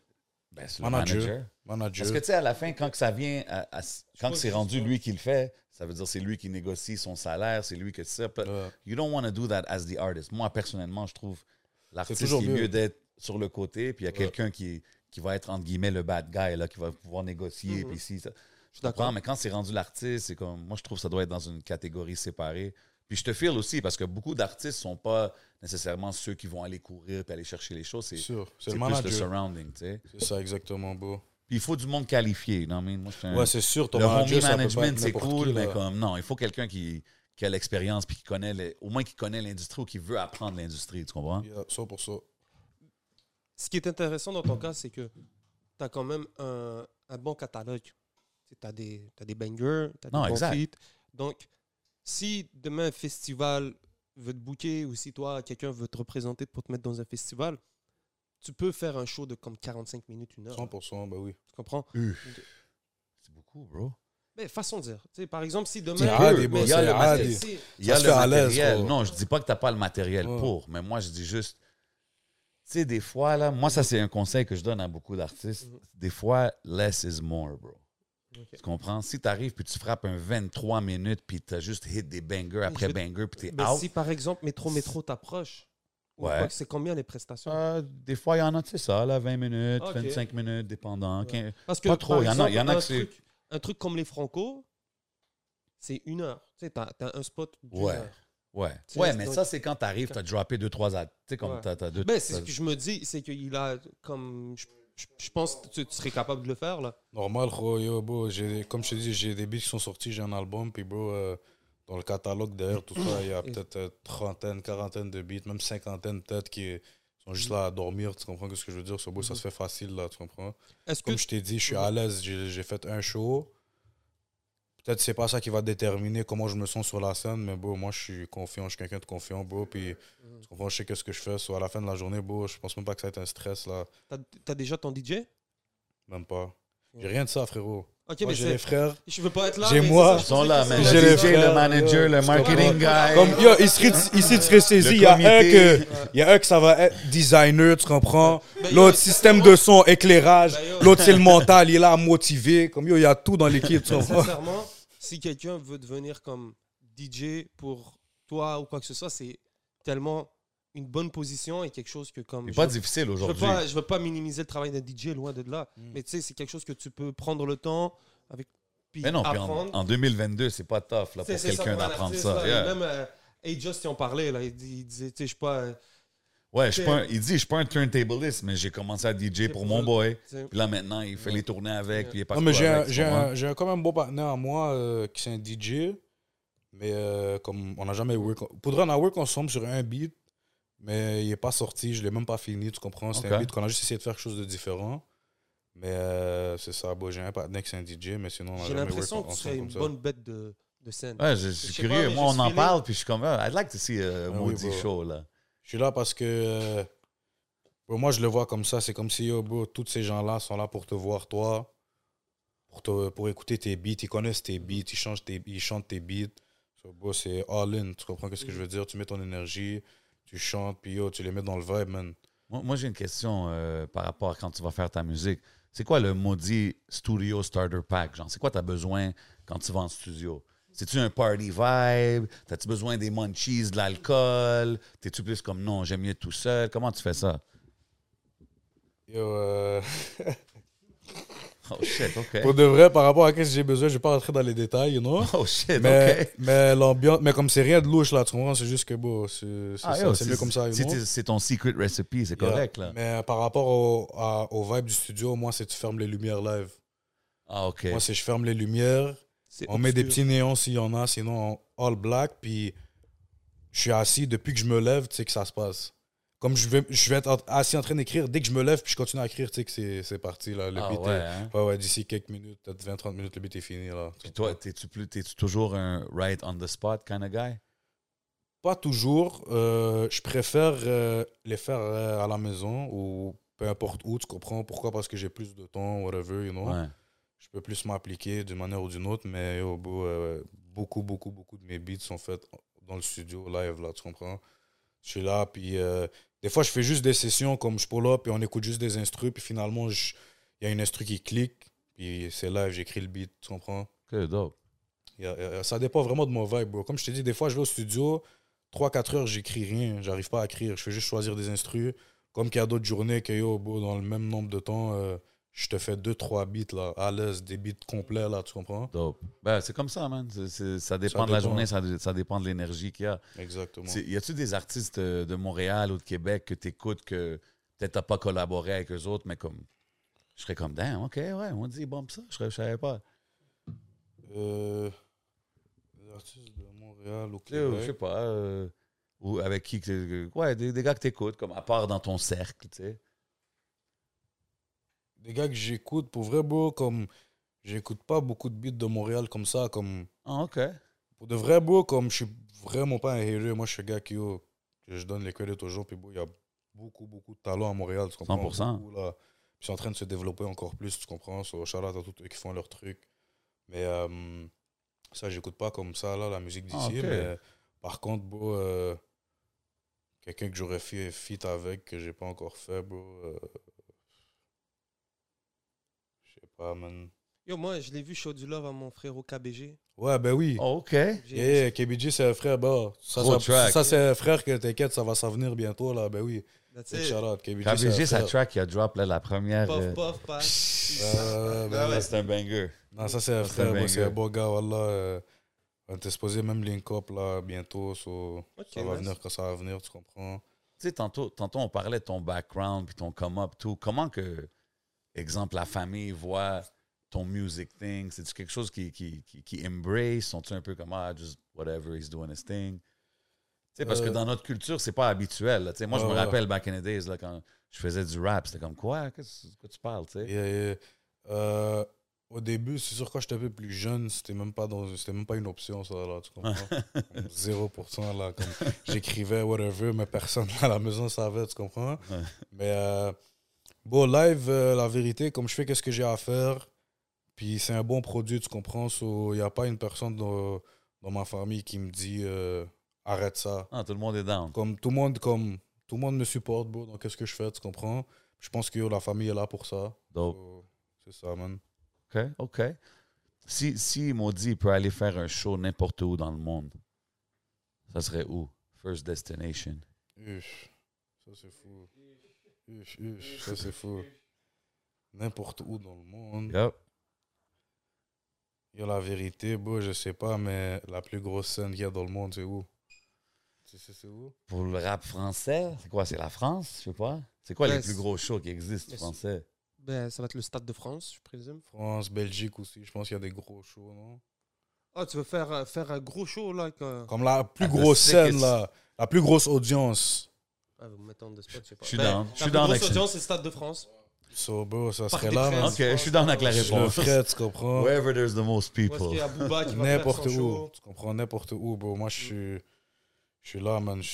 ben, c'est le Manager. Parce que tu sais, à la fin, quand que ça vient, à- à- quand c'est rendu ça. lui qui le fait, ça veut dire c'est lui qui négocie son salaire, c'est lui que ça. But Ouais. You don't want to do that as the artist. Moi, personnellement, je trouve l'artiste c'est mieux. mieux d'être sur le côté, puis il y a Ouais. quelqu'un qui, qui va être entre guillemets le bad guy, là, qui va pouvoir négocier, Mhm. puis si. ça- Je suis d'accord. mais quand c'est rendu l'artiste, c'est comme. Moi, je trouve que ça doit être dans une catégorie séparée. Puis je te file aussi, parce que beaucoup d'artistes sont pas nécessairement ceux qui vont aller courir puis aller chercher les choses. C'est plus le surrounding, tu sais. C'est ça, exactement, beau. Puis il faut du monde qualifié, non, mais moi, je suis un- Ouais, c'est sûr, ton le manager, ça management, c'est cool, qui, mais comme non, il faut quelqu'un qui, qui a l'expérience puis qui connaît, le- au moins qui connaît l'industrie ou qui veut apprendre l'industrie, tu comprends? Yeah, 100%. Ce qui est intéressant dans ton cas, c'est que tu as quand même un, un bon catalogue. Tu as des, t'as des bangers, tu as des Non, bons exact. feats. Donc, si demain un festival veut te booker ou si toi, quelqu'un veut te représenter pour te mettre dans un festival, tu peux faire un show de comme 45 minutes, une heure. 100%, ben oui. Tu comprends? C'est beaucoup, bro. Mais façon de dire. Tu sais, par exemple, si demain. Il y a le matériel. Il y a le matériel. Non, je dis pas que t'as pas le matériel Ouais. pour, mais moi, je dis juste. Tu sais, des fois, là, moi, ça, c'est un conseil que je donne à beaucoup d'artistes. Mhm. Des fois, less is more, bro. Tu comprends? Si tu arrives puis tu frappes un 23 minutes puis tu as juste hit des bangers après je banger puis tu es Mais out, si par exemple Métro Métro t'approche, Ouais. c'est combien les prestations? Euh, des fois, il y en a, tu sais ça, là, 20 minutes, Ok. 25 minutes, dépendant. Ouais. 15. Parce que Pas trop, il y en a- y en a que un c'est- truc, un truc comme les Franco, c'est une heure. Tu sais, t'as, t'as un spot d'une Ouais. heure. Ouais. Tu Ouais, mais ça, c'est quand tu arrives, tu as droppé 2-3 Tu sais, comme Ouais. t'as t'as deux. Ben, c'est ce t'as- que je me dis, c'est qu'il a comme. Je, je- je pense que tu, tu serais capable de le faire, là. Normal, bro, yo, bro. j'ai- Comme je te dis, j'ai des beats qui sont sortis, j'ai un album, puis bro, euh, dans le catalogue derrière tout ça, il y a peut-être euh, trentaine, quarantaine de beats, même cinquantaine peut-être qui sont juste là à dormir, tu comprends ce que je veux dire? Ça se fait facile, là, tu comprends? Que. Comme je t'ai dit, je suis à l'aise, j'ai fait un show. Peut-être c'est pas ça qui va déterminer comment je me sens sur la scène, mais bro, moi je suis confiant, je suis quelqu'un de confiant, bro, puis tu comprends, je sais qu'est-ce que je fais. So, à la fin de la journée, bro, je pense même pas que ça va être un stress, là, T'as, t'as déjà ton DJ même pas. J'ai rien de ça, frérot. Ok, Moi, mais j'ai les frères. Je veux pas être là. J'ai moi. Ils sont là, que J'ai le frères, le manager, le marketing guy. Comme, yo, ici, ici tu serais saisi, il y a un que, il y a un que ça va être designer, tu comprends? Ben, L'autre, système de son, éclairage. Ben. L'autre, c'est le mental, il est là à motiver. Comme, yo, il y a tout dans l'équipe, tu comprends? Sincèrement, si quelqu'un veut devenir comme DJ pour toi ou quoi que ce soit, c'est tellement une bonne position et quelque chose que comme. C'est je pas veux- difficile Je veux aujourd'hui. pas, je veux pas minimiser le travail d'un DJ, loin de là. Mm. Mais tu sais, c'est quelque chose que tu peux prendre le temps avec. Puis Mais non, puis en, apprendre. en 2022, c'est pas tough là, pour quelqu'un un d'apprendre ça. là. yeah. Et Même euh, A-Just, il en parlait, là. Il, disait, tu sais, je suis pas. euh, Ouais, je suis pas un- il dit, je suis pas un turntablist, mais j'ai commencé à DJ pour mon boy. Puis là, maintenant, il fait les tournées avec, puis il est Non, mais j'ai un, un, un quand même bon partenaire à moi euh, qui c'est un DJ. Mais euh, comme on n'a jamais work. Pour on a work ensemble sur un beat, mais il n'est pas sorti, je l'ai même pas fini, tu comprends? C'est un beat qu'on a juste essayé de faire quelque chose de différent. Mais euh, c'est ça, bon, j'ai un partenaire qui c'est un DJ, mais sinon on a J'ai l'impression que tu serais une bonne bête de, de scène. Ouais, je, je Je suis curieux. pas, Moi, on ce en parle, puis je suis comme, ah, I'd like to see a oui, maudit show, là. Je suis là parce que euh, pour moi, je le vois comme ça. C'est comme si yo, bro, tous ces gens-là sont là pour te voir, toi, pour, te, pour écouter tes beats. Ils connaissent tes beats, ils, changent tes, ils chantent tes beats. So, c'est all-in. Tu comprends qu'est-ce que je veux dire? Tu mets ton énergie, tu chantes, puis yo, tu les mets dans le vibe, man. Moi, moi, j'ai une question euh, par rapport à quand tu vas faire ta musique. C'est quoi le maudit studio starter pack? Genre, c'est quoi tu as besoin quand tu vas en studio? C'est-tu un party vibe? T'as-tu besoin des munchies, de l'alcool? T'es-tu plus comme non, j'aime mieux être tout seul? Comment tu fais ça? Yo, euh, Oh shit, OK. pour de vrai, par rapport à ce que j'ai besoin, je vais pas rentrer dans les détails, you know? Oh shit, Mais, OK. mais l'ambiance, mais comme c'est rien de louche là, tu comprends? C'est juste que bon, c'est Ah, mieux comme ça, you know? C'est ton secret recipe, c'est Yeah. correct, là. Mais par rapport au, à- au vibe du studio, moi, c'est tu fermes les lumières live. Ah, OK. Moi, c'est je ferme les lumières, on met des petits néons s'il y en a, sinon all black, puis je suis assis, depuis que je me lève, tu sais que ça se passe. Comme je vais, je vais être assis en train d'écrire, dès que je me lève, puis je continue à écrire, tu sais que c'est parti, là. Le Ah, beat ouais, est- hein? ouais, ouais, d'ici quelques minutes, peut-être 20-30 minutes, le beat est fini, là. Puis toi, plus- t'es-tu toujours un right on the spot kind of guy? Pas toujours. euh, je préfère euh, les faire euh, à la maison ou peu importe où, tu comprends? Pourquoi? Parce que j'ai plus de temps, whatever, you know? Ouais. Je peux plus m'appliquer d'une manière ou d'une autre, mais au bout, euh, beaucoup, beaucoup, beaucoup de mes beats sont faits dans le studio, live, là, tu comprends? Je suis là, puis euh, des fois, je fais juste des sessions comme je pull up, puis on écoute juste des instrus, puis finalement, il y a une instru qui clique, puis c'est live, j'écris le beat, tu comprends? Que dope. Ça dépend vraiment de mon vibe, bro. Comme je t'ai dit, des fois, je vais au studio, 3-4 heures, j'écris rien. J'arrive pas à écrire. Je fais juste choisir des instrus. Comme qu'il y a d'autres journées que, yo, bro, dans le même nombre de temps, euh, je te fais 2-3 beats, là, à l'aise, des beats complets, là, tu comprends? Dope. Ben, c'est comme ça, man. Ça dépend de la journée, ça, ça dépend de l'énergie qu'il y a. Exactement. Y a-tu des artistes euh, de Montréal ou de Québec que tu écoutes que peut-être t'as pas collaboré avec eux autres, mais comme. Je serais comme, damn, ok, ouais, on dit, bon, ça, je, serais- je savais pas. Euh, des artistes de Montréal ou sais, Je sais Québec. pas. euh, ou avec qui. que Ouais, des, des gars que t'écoutes, comme à part dans ton cercle, tu sais. Des gars que j'écoute, pour vrai, bro, comme... J'écoute pas beaucoup de beats de Montréal comme ça, comme... Ah, ok. Pour de vrai, bro, comme je suis vraiment pas un hater, moi, je suis un gars qui, que je donne les crédits aux gens, puis, il y a beaucoup, beaucoup de talent à Montréal, tu comprends? 100%. Beaucoup, là. Puis c'est en train de se développer encore plus, tu comprends? So, shout out à tous eux qui font leur truc. Mais euh, ça, j'écoute pas comme ça, là, la musique d'ici. Ah, ok. Mais par contre, bro, euh, quelqu'un que j'aurais fait fit avec, que j'ai pas encore fait, bro, euh, pas, man. Yo, moi, je l'ai vu Show du Love à mon frère au KBG. Ouais, ben oui. Oh, ok. Yeah, KBG, c'est un frère, bah. Ça, Gros ça, track. ça, c'est un frère que t'inquiète, ça va s'en venir bientôt, là. Ben oui. That's C'est it. shout out. KBG, KBG, sa track qui a drop là, la première. Puff, euh, puff, pass. Euh, ben Ah ouais. là, c'est un banger. Non, ça, c'est un frère, moi, c'est un beau gars, voilà. euh, on était supposé même link up, là, bientôt. so, Ok, ça va nice. venir quand ça va venir, tu comprends? Tu sais, tantôt, tantôt, on parlait de ton background puis ton come-up, tout. Comment que, exemple, la famille voit ton music thing? C'est-tu quelque chose qui, qui, qui, qui embrace? Sont-tu un peu comme, ah, just whatever, he's doing his thing? Tu sais, parce que Euh, dans notre culture, c'est pas habituel. là. Moi, je me rappelle back in the days, là, quand je faisais du rap, c'était comme, quoi? Qu'est-ce que tu parles, tu sais? Yeah, yeah. Euh, au début, c'est sûr, quand j'étais un peu plus jeune, c'était même pas dans, c'était même pas une option, ça, là, tu comprends? Comme 0%, là, comme j'écrivais, whatever, mais personne à la maison savait, tu comprends? Mais, euh, bon, live, euh, la vérité, comme je fais qu'est-ce que j'ai à faire, puis c'est un bon produit, tu comprends? Il n'y a pas une personne dans, dans ma famille qui me dit, euh, arrête ça. Ah, tout le monde est down. Comme tout le monde, comme, tout le monde me supporte, bro, donc qu'est-ce que je fais, tu comprends? Je pense que yo, la famille est là pour ça. Dope. So, c'est ça, man. OK, OK. Si, si Maudit peut aller faire un show n'importe où dans le monde, ça serait où? First Destination. Uff, ça c'est fou. Uff, uff, ça c'est fou. N'importe où dans le monde. Yep. Yo, la vérité, bro, je sais pas, mais la plus grosse scène qu'il y a dans le monde, c'est où? Tu sais, c'est où? Pour le rap français, c'est quoi? C'est la France? Je sais pas. C'est quoi Ouais, les plus gros shows qui existent français? Ben, ça va être le Stade de France, je présume. France, Belgique aussi, je pense qu'il y a des gros shows, non? Ah, tu veux faire, euh, faire un gros show, là que... Comme la plus Ah, the grosse scène, là. La plus grosse audience. Ah, vous me mettez en deux spots, je sais pas. Je suis Ben, down. Je la suis down avec ça. c'est Stade de France. So, bro, ça serait là, man. Ok, je suis down avec la Je le réponse. ferais, tu comprends? Wherever there's the most people. N'importe où. Tu comprends? N'importe où, bro. Moi, je suis, je suis là, man. Je-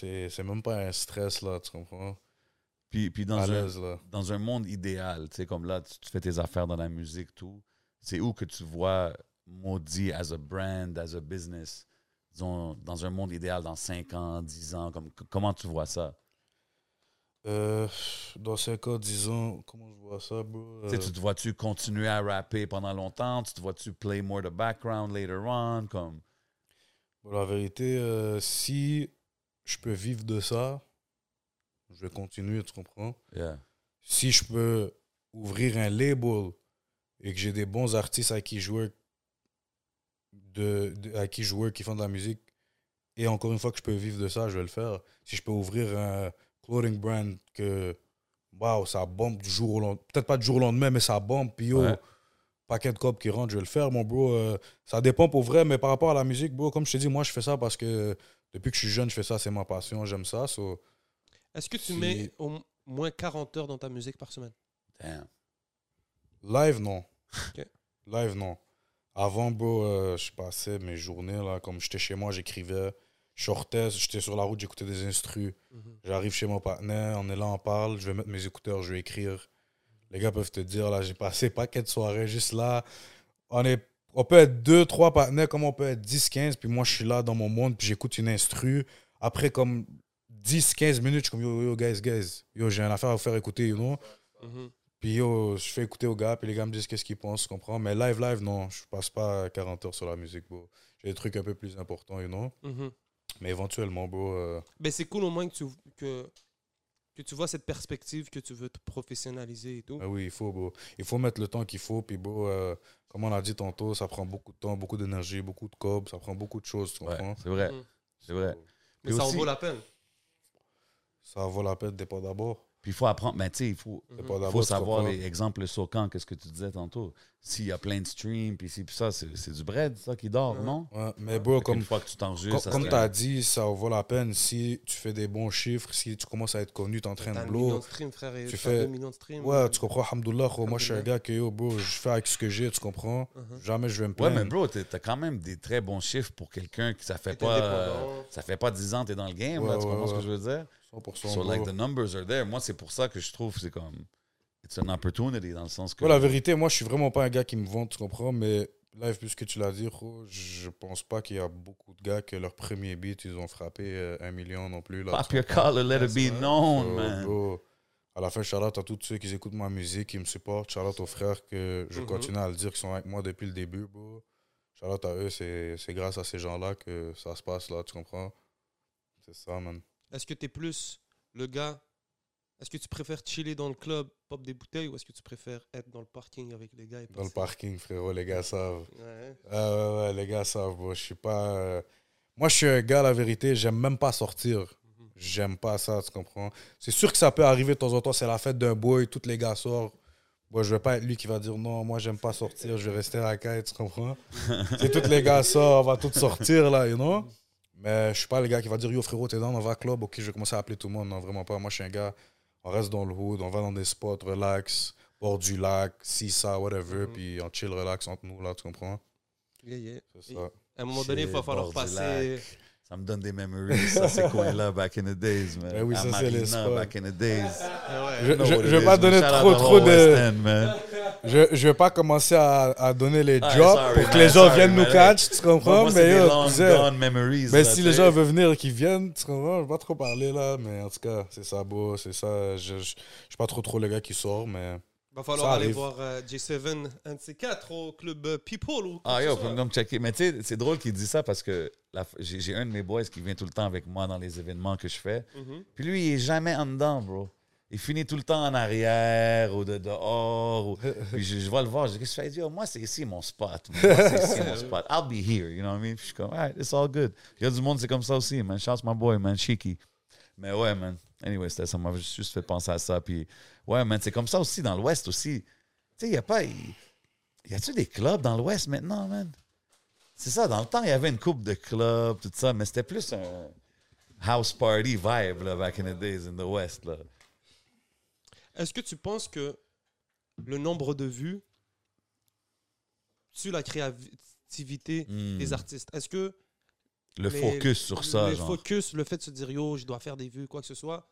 C'est c'est même pas un stress, là, tu comprends? Puis, puis dans, un, dans un monde idéal, tu sais, comme là, tu, tu fais tes affaires dans la musique, tout, c'est où que tu vois Maudit as a brand, as a business? Disons, dans un monde idéal, dans 5 ans, 10 ans? Comme, comment tu vois ça? Euh, dans 5 ans, 10 ans, comment je vois ça, bro? Euh, Tu te vois-tu continuer à rapper pendant longtemps? Tu te vois-tu play more the background later on? Comme... Bon, la vérité, euh, si je peux vivre de ça, je vais continuer, tu comprends? Yeah. Si je peux ouvrir un label et que j'ai des bons artistes à qui jouer, de, de- à qui jouer qui font de la musique, et encore une fois que je peux vivre de ça, je vais le faire. Si je peux ouvrir un clothing brand que, waouh, ça bombe du jour au lendemain, peut-être pas du jour au lendemain, mais ça bombe, puis yo, Ouais. paquet de copes qui rentrent, je vais le faire, mon bro. Euh, ça dépend pour vrai, mais par rapport à la musique, bro, comme je te dis, moi, je fais ça parce que depuis que je suis jeune, je fais ça, c'est ma passion, j'aime ça. so- Est-ce que tu Si- mets au moins 40 heures dans ta musique par semaine? Damn. Live, non. Live, non. Avant, bro, euh, je passais mes journées, là, comme j'étais chez moi, j'écrivais, je sortais, j'étais sur la route, j'écoutais des instrus. J'arrive chez mon partenaire, on est là, on parle, je vais mettre mes écouteurs, je vais écrire. Les gars peuvent te dire, là, j'ai passé paquet de soirées juste là. On, est, on peut être deux, trois partenaires, comme on peut être 10, 15, puis moi, je suis là dans mon monde, puis j'écoute une instru. Après, comme 10, 15 minutes, je suis comme, yo, yo, guys, guys, yo, j'ai une affaire à vous faire écouter, you know? Mhm. Puis yo, je fais écouter aux gars, puis les gars me disent qu'est-ce qu'ils pensent, tu comprends? Mais live, live, non, je passe pas 40 heures sur la musique, bro. J'ai des trucs un peu plus importants, you know? Mhm. Mais éventuellement, bro, euh, Ben, c'est cool au moins que tu, que, que tu vois cette perspective que tu veux te professionnaliser et tout. ah oui, il faut, bro. Il faut mettre le temps qu'il faut, puis bro, euh, comme on a dit tantôt, ça prend beaucoup de temps, beaucoup d'énergie, beaucoup de cob, ça prend beaucoup de choses, tu Ouais, comprends? c'est vrai. Mhm. C'est vrai. Mais Puis ça en vaut la peine. Ça vaut la peine, dépend d'abord. Puis il faut apprendre, mais tu sais, il faut, faut savoir les exemples Socan, qu'est-ce que tu disais tantôt. S'il y a plein de streams, puis ça, c'est c'est du bread, ça, qui dort, Ouais. non? Ouais, mais qu'une comme, fois que tu comme, t'enregistres, ça comme se tu as dit, ça vaut la peine si tu fais des bons chiffres, si tu commences à être connu, tu es en train T'as de un blow. de streams, frère, et Tu fais- deux millions de streams. Ouais, tu comprends, alhamdoulilah, gros, moi je suis un gars que yo, bro, je fais avec ce que j'ai, tu comprends? Mhm. Jamais je vais me Ouais, plaindre. mais bro, t'as quand même des très bons chiffres pour quelqu'un qui ça fait pas. euh, ça fait pas 10 ans que t'es dans le game, là, Ouais, tu ouais, comprends ce que ouais. je veux dire? 100%. So, like, the numbers are there. Moi, c'est pour ça que je trouve que c'est comme. It's an opportunity dans le sens que. Ouais, la vérité, moi je suis vraiment pas un gars qui me vante, tu comprends, mais live, puisque tu l'as dit, gros, je pense pas qu'il y a beaucoup de gars que leur premier beat, ils ont frappé euh, un million non plus. Là, Pop your collar, let it be known, So, man. bro, à la fin, shout out à tous ceux qui écoutent ma musique, qui me supportent. Shout out aux frères que je Mhm. continue à le dire, qui sont avec moi depuis le début, bro. Shout out à eux, c'est c'est grâce à ces gens-là que ça se passe là, tu comprends? C'est ça, man. Est-ce que tu es plus le gars Est-ce que tu préfères chiller dans le club, pop des bouteilles, ou est-ce que tu préfères être dans le parking avec les gars et Dans le parking, frérot, les gars savent. Ouais. Ah ouais, ouais, les gars savent, bro. Je suis pas. euh, Moi, je suis un gars, la vérité, j'aime même pas sortir. Mhm. J'aime pas ça, tu comprends? C'est sûr que ça peut arriver de temps en temps, c'est la fête d'un boy, tous les gars sortent. Moi, je vais pas être lui qui va dire non, moi, j'aime pas sortir, je vais rester à la caille, tu comprends? c'est tous les gars sortent, on va tous sortir, là, you know? Mais je suis pas le gars qui va dire yo, frérot, t'es dans, on va au club, ok, je vais commencer à appeler tout le monde. Non, vraiment pas. Moi, je suis un gars, on reste dans le hood, on va dans des spots, relax, bord du lac, si ça, whatever, Mhm. puis on chill, relax entre nous, là, tu comprends? Yeah, yeah. C'est ça. À un moment donné, il va falloir passer. Ça me donne des memories, ça, ces coins-là, back in the days, man. Ben oui, À ça, c'est les spots. back in the days. Ah ouais. Je, je vais is, pas donner trop, trop de. End, man. Je, je vais pas commencer à, à donner les Ah, jobs sorry, pour que les gens sorry, viennent nous catch, tu comprends? moi, mais des yo, long cousin, gone memories. mais là, si les gens veulent venir et qu'ils viennent, tu comprends? Je vais pas trop parler là, mais en tout cas, c'est ça, beau, c'est ça. Je, je, je suis pas trop trop le gars qui sort, mais. va falloir Ça aller arrive. voir euh, J7, un de ces quatre, au club euh, People. Ou Ah yo, faut me checker. Mais tu sais, c'est drôle qu'il dit ça parce que j'ai un de mes boys qui vient tout le temps avec moi dans les événements que je fais. Mhm. Puis lui, il est jamais en dedans, bro. Il finit tout le temps en arrière ou de dehors. ou- Puis je, je vais le voir, je dis, qu'est-ce que tu fais? Oh, moi, c'est ici mon spot. Moi, c'est ici mon spot. I'll be here, you know what I mean? Puis je suis comme, alright, it's all good. Il y a du monde, c'est comme ça aussi, man. Shout my boy, man, Cheeky. Mais ouais, man. Anyway, c'était ça m'a juste fait penser à ça. Puis ouais, man, c'est comme ça aussi dans l'Ouest aussi. Tu sais, il n'y a pas. Y a-tu des clubs dans l'Ouest maintenant, man? C'est ça, dans le temps, il y avait une coupe de clubs, tout ça, mais c'était plus un house party vibe, là, back in the days in the West, là. Est-ce que tu penses que le nombre de vues tue la créativité Hmm. des artistes? Est-ce que Le les- focus sur ça, le genre. focus, le fait de se dire yo, je dois faire des vues, quoi que ce soit,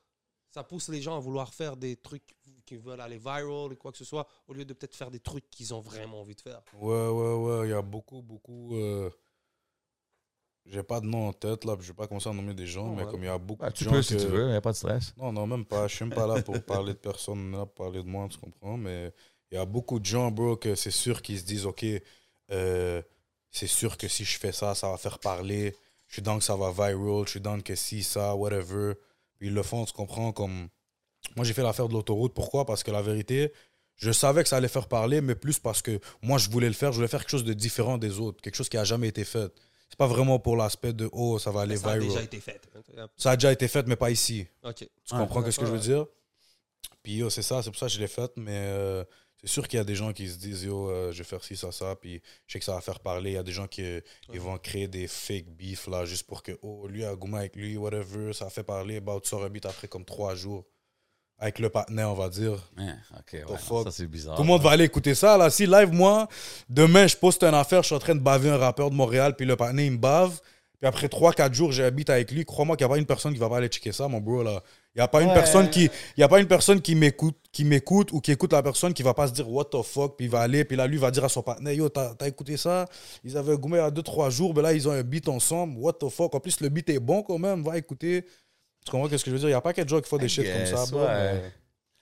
ça pousse les gens à vouloir faire des trucs qui veulent aller viral et quoi que ce soit, au lieu de peut-être faire des trucs qu'ils ont vraiment envie de faire. Ouais, ouais, ouais, il y a beaucoup, beaucoup. euh, j'ai pas de nom en tête, là, je vais pas commencer à nommer des gens, Oh, mais ouais. comme il y a beaucoup Ah, de tu gens peux si que- tu veux, y a pas de stress. Non, non, même pas. Je suis même pas là pour parler de personne, là, pour parler de moi, tu comprends. Mais il y a beaucoup de gens, bro, que c'est sûr qu'ils se disent, OK, euh, c'est sûr que si je fais ça, ça va faire parler. Je suis dans que ça va viral. Je suis dans que si, ça, whatever. Puis ils le font, tu comprends, comme... Moi, j'ai fait l'affaire de l'autoroute. Pourquoi? Parce que la vérité, je savais que ça allait faire parler, mais plus parce que moi, je voulais le faire. Je voulais faire quelque chose de différent des autres. Quelque chose qui a jamais été fait. C'est pas vraiment pour l'aspect de, oh, ça va aller Ça a viral. déjà été fait. Ça a déjà été fait, mais pas ici. Ok. Tu Ouais, comprends ce que je veux dire? Puis yo, c'est ça, c'est pour ça que je l'ai fait, mais euh, c'est sûr qu'il y a des gens qui se disent yo, euh, je vais faire ci, ça, ça, puis je sais que ça va faire parler. Il y a des gens qui ils vont créer des fake beef là, juste pour que oh, lui a goumé avec lui, whatever, ça fait parler. Bah, tu sors un beat après comme trois jours. Avec le partenaire, on va dire. Ouais, ok, ouais, The non, fuck? ça c'est bizarre. Tout le monde va aller écouter ça. Là, si live, moi, demain, je poste une affaire, je suis en train de baver un rappeur de Montréal, puis le partenaire, il me bave. Puis après 3-4 jours, j'habite avec lui. Crois-moi qu'il n'y a pas une personne qui va pas aller checker ça, mon bro. là. Il n'y a pas une Ouais. personne qui. Il y a pas une personne qui m'écoute, qui m'écoute ou qui écoute la personne qui va pas se dire what the fuck, puis il va aller, puis là, lui va dire à son partenaire Yo, t'as t'as écouté ça? Ils avaient goumé à 2-3 jours, mais là, ils ont un beat ensemble. What the fuck? En plus, le beat est bon quand même, va écouter. Tu comprends ce que je veux dire? Il n'y a pas que gens qui font des shit comme ça, bro. ouais. mais-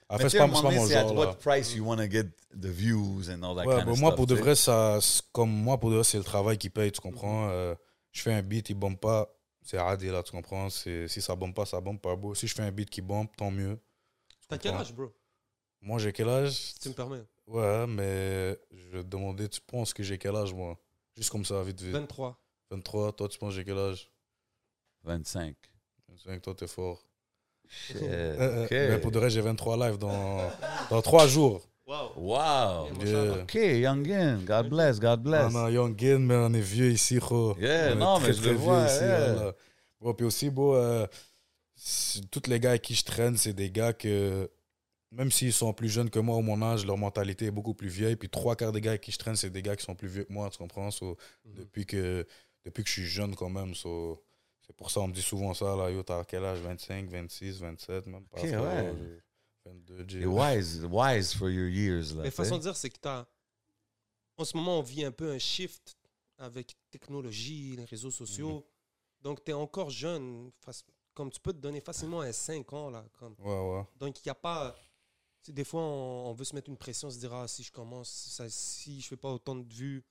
En Mais fait, tu sais, c'est pas, mon genre. what price you want to get the views and all that Ouais, kind of moi, stuff, pour de vrai, ça, c'est comme moi, pour de vrai, c'est le travail qui paye, tu comprends? Euh, je fais un beat, il bombe pas, c'est radé, là, tu comprends? Si ça bombe pas, ça bombe pas, beau. Si je fais un beat qui bombe, tant mieux. T'as quel âge, bro? Moi, j'ai quel âge? Si tu me permets. Ouais, mais je vais te demander, tu penses que j'ai quel âge, moi? Juste comme ça, vite, vite. 23. 23, toi, tu penses que j'ai quel âge? 25. 25, toi, t'es fort. Shit, Euh, euh, ok. Mais pour de vrai, j'ai 23 live dans, dans 3 jours. Wow. Wow. Yeah. Ok, Youngin, God bless, God bless. Ah non, Young Gin, mais on est vieux ici, gros. Yeah, On est non, très, mais je très le vieux vois, ici, yeah. là, là. Bon, puis aussi, bon, euh, tous les gars avec qui je traîne, c'est des gars que, même s'ils sont plus jeunes que moi au mon âge, leur mentalité est beaucoup plus vieille. Puis trois quarts des gars avec qui je traîne, c'est des gars qui sont plus vieux que moi, tu comprends? So, Mhm. depuis, que, depuis que je suis jeune quand même, so, c'est pour ça on me dit souvent ça, là, yo, t'as quel âge? 25, 26, 27, même pas. Ok, frérot, ouais. j'ai 22, j'ai- You're wise, wise for your years. Là, Mais façon de dire, c'est que t'as. En ce moment, on vit un peu un shift avec technologie, les réseaux sociaux. Donc, tu es encore jeune. Comme tu peux te donner facilement un 5 ans. Là, comme. Ouais, ouais. Donc, il n'y a pas. des fois, on, on veut se mettre une pression, se dire ah, si je commence, ça, si je fais pas autant de vues,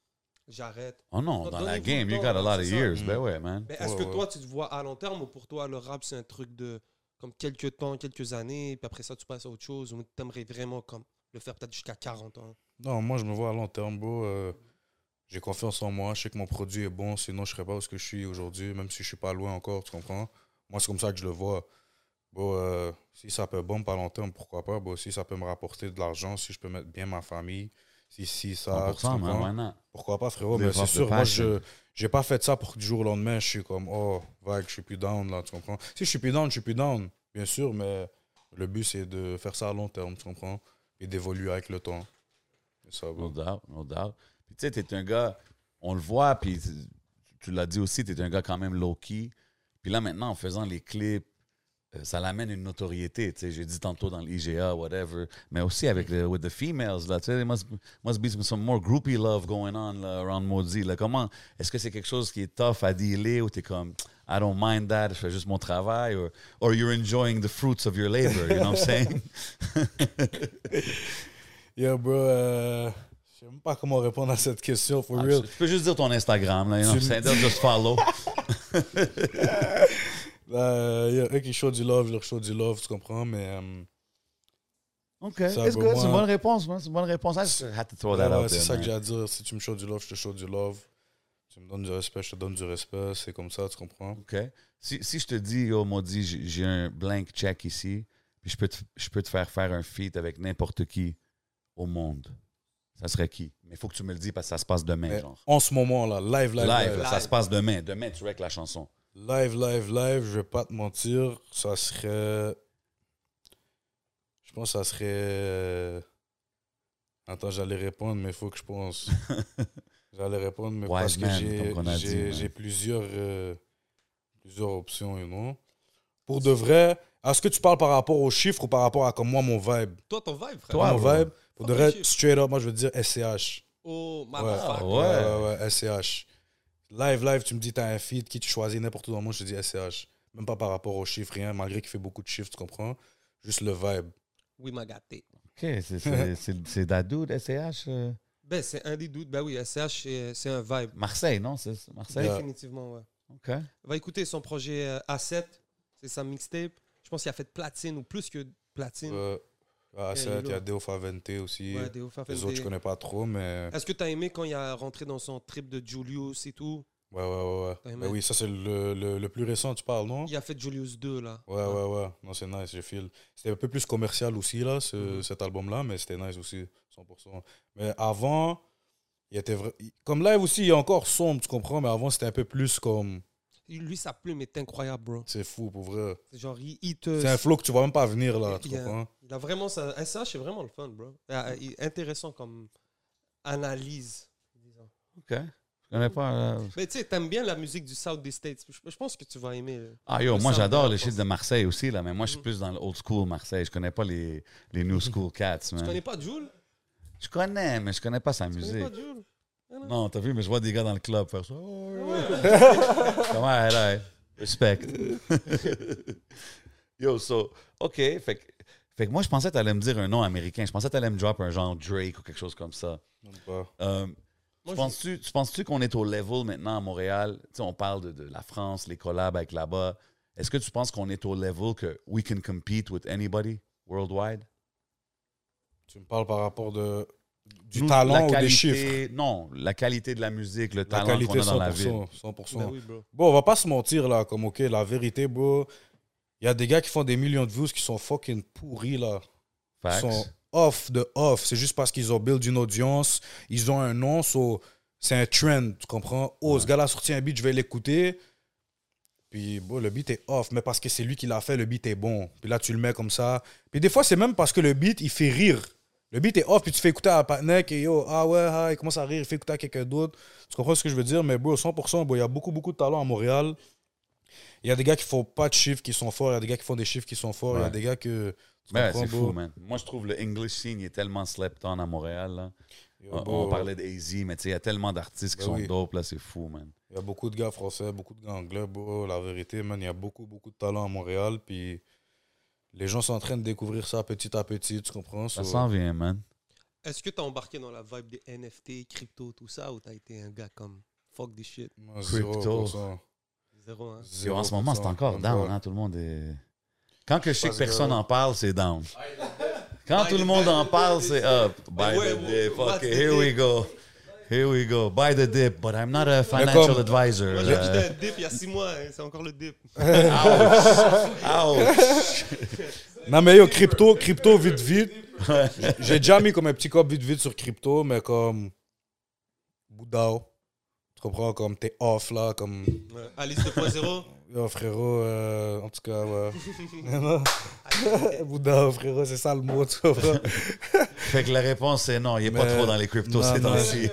j'arrête. Oh non, dans la game, you got a lot of years. Ben ouais, man. Mais est-ce que toi, tu te vois à long terme ou pour toi, le rap, c'est un truc de comme quelques temps, quelques années, puis après ça, tu passes à autre chose ou tu aimerais vraiment comme le faire peut-être jusqu'à 40 ans? Non, moi, je me vois à long terme, bro. Euh, j'ai confiance en moi. Je sais que mon produit est bon. Sinon, je serais pas où ce que je suis aujourd'hui, même si je suis pas loin encore, tu comprends? Moi, c'est comme ça que je le vois. Bon, euh, si ça peut bon à long terme, pourquoi pas? Bon, si ça peut me rapporter de l'argent, si je peux mettre bien ma famille, si, si ça. tu 100%, man, comprends? why not? Pourquoi pas, frérot? Mais c'est sûr, moi, je j'ai pas fait ça pour que du jour au lendemain, je suis comme, oh, vague, je suis plus down, là, tu comprends? Si je suis plus down, je suis plus down, bien sûr, mais le but, c'est de faire ça à long terme, tu comprends? Et d'évoluer avec le temps. Ça. No doubt, no doubt. Puis tu sais, t'es un gars, on le voit, puis tu, l'as dit aussi, t'es un gars quand même low-key. Puis là, maintenant, en faisant les clips, ça l'amène une notoriété. Tu sais, j'ai dit tantôt dans l'IGA, whatever. Mais aussi avec le, with the females, là, tu sais, there must, must be some more groupie love going on là, around Maudit. Là. Comment, est-ce que c'est quelque chose qui est tough à dealer ou t'es comme, I don't mind that, je fais juste mon travail, or, or you're enjoying the fruits of your labor, you know what I'm saying? Yeah, bro, euh, je sais même pas comment répondre à cette question, for Ah, real. tu peux juste dire ton Instagram, là, you know what I'm Tu- saying? They'll just follow. Euh, yeah, eux qui show du love, je leur show du love, tu comprends, mais... euh, OK, C'est une bonne réponse, man. C'est une bonne réponse. I just had to throw that ouais, out c'est there, ça que j'ai à dire. Si tu me show du love, je te show du love. Tu me donnes du respect, je te donne du respect. C'est comme ça, tu comprends? OK. Si, si je te dis, yo, Maudit, j'ai j'ai un blank check ici, puis je peux, te, je peux te faire faire un feat avec n'importe qui au monde, ça serait qui? Mais il faut que tu me le dis parce que ça se passe demain, Mais genre. en ce moment, là, live, live, Live, ça se passe demain. Demain, tu règles la chanson. Live, live, live, je vais pas te mentir, ça serait. Je pense que ça serait. euh, Attends, j'allais répondre, mais il faut que je pense. j'allais répondre, mais Wise parce que man, j'ai- j'ai plusieurs, euh, plusieurs options, you know. Pour de vrai, est-ce que tu parles par rapport aux chiffres ou par rapport à comme moi, mon vibe? Toi, ton vibe, frère. Toi, Mon bro. vibe, pour de vrai, chiffres. straight up, moi je veux dire SCH. Oh, Ouais, motherfucker. ouais. ouais, ouais, ouais, SCH. Live, live, tu me dis, t'as un feed, qui tu choisis n'importe où dans le monde, je te dis SCH. Même pas par rapport aux chiffres, rien, malgré qu'il fait beaucoup de chiffres, tu comprends? Juste le vibe. Oui, m'a gâté. OK, c'est- c'est- c'est c'est Dadou SCH. euh? Ben, c'est un des doutes. Ben oui, SCH, c'est- un vibe. Marseille, non? C'est Marseille? Yeah. Définitivement, ouais. OK. Va écouter son projet euh, A7. C'est sa mixtape. Je pense qu'il a fait platine ou plus que platine. Euh, à Yeah, 7, il y a. Deo Favente aussi. Ouais, Deo Fafende. Les autres, je connais pas trop, mais. Est-ce que t'as aimé quand il a rentré dans son trip de Julius et tout? Ouais, ouais, ouais. ouais. Ben oui, ça, c'est le, le, le plus récent, tu parles, non? Il a fait Julius 2, là. Ouais, ouais, ouais. Non, c'est nice, je file. C'était un peu plus commercial aussi, là, ce- Mhm. cet album-là, mais c'était nice aussi, 100%. Mais avant, il était vrai... il- Comme live aussi, il est encore sombre, tu comprends, mais avant, c'était un peu plus comme. Lui, sa plume est incroyable, bro. C'est fou, pour vrai. C'est genre, il, il te. C'est un flow que tu vois même pas venir, là, tu Il comprends? Il a vraiment ça. SH, c'est vraiment le fun, bro. Ah, il est intéressant comme analyse. disons. OK. Je connais pas. euh, Mais tu sais, t'aimes bien la musique du South des States. Je, je pense que tu vas aimer. euh. Ah yo, moi j'adore de le la shit de Marseille aussi, là, mais moi je suis Mhm. plus dans le old school Marseille. Je connais pas les, les new school cats, Tu man. connais pas Jules Je connais, mais je connais pas sa Tu connais musique. pas Jules Non, t'as vu, mais je vois des gars dans le club faire ça. Oh, Comment elle est? Respect. Yo, so, OK. Fait que, fait que moi, je pensais que t'allais me dire un nom américain. Je pensais que t'allais me drop un genre Drake ou quelque chose comme ça. Pas. Euh, Moi, tu je- penses-tu tu penses-tu qu'on est au level maintenant à Montréal? Tu sais, on parle de, de la France, les collabs avec là-bas. Est-ce que tu penses qu'on est au level que we can compete with anybody worldwide? Tu me parles par rapport de, du Nous, talent ou des chiffres? Non, la qualité de la musique, le La talent qu'on a dans la ville. 100%. 100%. Ben oui, bro. Bon, on va pas se mentir, là, comme, OK, la vérité, bro, il y a des gars qui font des millions de views qui sont fucking pourris, là. Ils sont off de off. C'est juste parce qu'ils ont build une audience, ils ont un nom, so, c'est un trend, tu comprends? Oh, ce gars-là a sorti un beat, je vais l'écouter. Puis, bon, le beat est off, mais parce que c'est lui qui l'a fait, le beat est bon. Puis là, tu le mets comme ça. Puis des fois, c'est même parce que le beat, il fait rire. Le beat est off, puis tu fais écouter à partenaire et yo, ah ouais, ah, il commence à rire, il fait écouter à quelqu'un d'autre. Tu comprends ce que je veux dire? Mais bro, 100%, bro, il y a beaucoup, beaucoup de talent à Montréal. Il y a des gars qui font pas de chiffres qui sont forts, il y a des gars qui font des chiffres qui sont forts, il y a des gars que. tu comprends, c'est fou, man. Moi, je trouve le English scene il est tellement slept on à Montréal. Là. Yo, On, bro, on parlait d'AZ, mais tu sais, il y a tellement d'artistes qui Ben sont oui. dope, là, c'est fou, man. Il y a beaucoup de gars français, beaucoup de gars anglais, bro. La vérité, man, il y a beaucoup, beaucoup de talent à Montréal. Puis les gens sont en train de découvrir ça petit à petit, tu comprends? Ça So, s'en vient, man. Est-ce que t'as embarqué dans la vibe des NFT, crypto, tout ça, ou t'as été un gars comme fuck this shit? Crypto. 0%. Zéro, hein? Yo, en ce moment, c'est 0%, encore down, hein, tout le monde est... Quand que je sais que personne en parle, c'est down. Quand tout le monde en parle, c'est up. Ouais, the what's Okay, the here we go. Here we go. Buy the dip, but I'm not a financial advisor. Moi, j'ai acheté un dip il y a six mois, hein, c'est encore le dip. Ouch. Ouch. Non, mais yo, crypto, crypto, vite, vite. J'ai déjà mis comme un petit cop vite, vite sur crypto, mais comme. Boudao. Comprends? Comme t'es off là, comme. Ouais. Alice 2.0, Yo, frérot, euh, en tout cas, ouais. Boudao, frérot, c'est ça le mot, tu comprends? Fait que la réponse, c'est non, il est pas trop dans les cryptos ces temps-ci.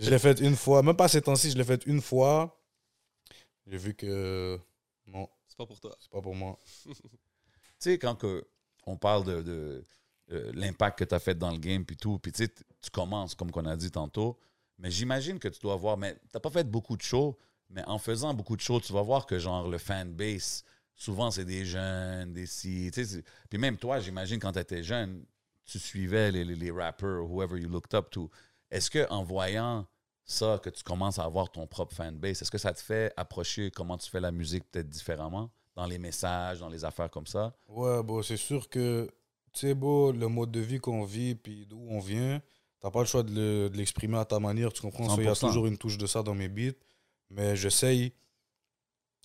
Je l'ai fait une fois, même pas ces temps-ci, je l'ai fait une fois. J'ai vu que non, c'est pas pour toi. c'est pas pour moi. tu sais, quand que on parle de, de, euh, l'impact que tu as fait dans le game, puis tout, puis tu sais, tu commences, comme qu'on a dit tantôt, mais j'imagine que tu dois voir, mais tu pas fait beaucoup de shows, mais en faisant beaucoup de shows, tu vas voir que genre le fanbase, souvent c'est des jeunes, des si, puis même toi, j'imagine quand tu étais jeune, tu suivais les, les, les rappers, whoever you looked up to. Est-ce que en voyant ça, que tu commences à avoir ton propre fanbase, est-ce que ça te fait approcher comment tu fais la musique peut-être différemment, dans les messages, dans les affaires comme ça? Ouais, bon, c'est sûr que, tu sais, le mode de vie qu'on vit, puis d'où on vient, t'as pas le choix de le- de l'exprimer à ta manière, tu comprends? Il y a 100%. toujours une touche de ça dans mes beats, mais j'essaye,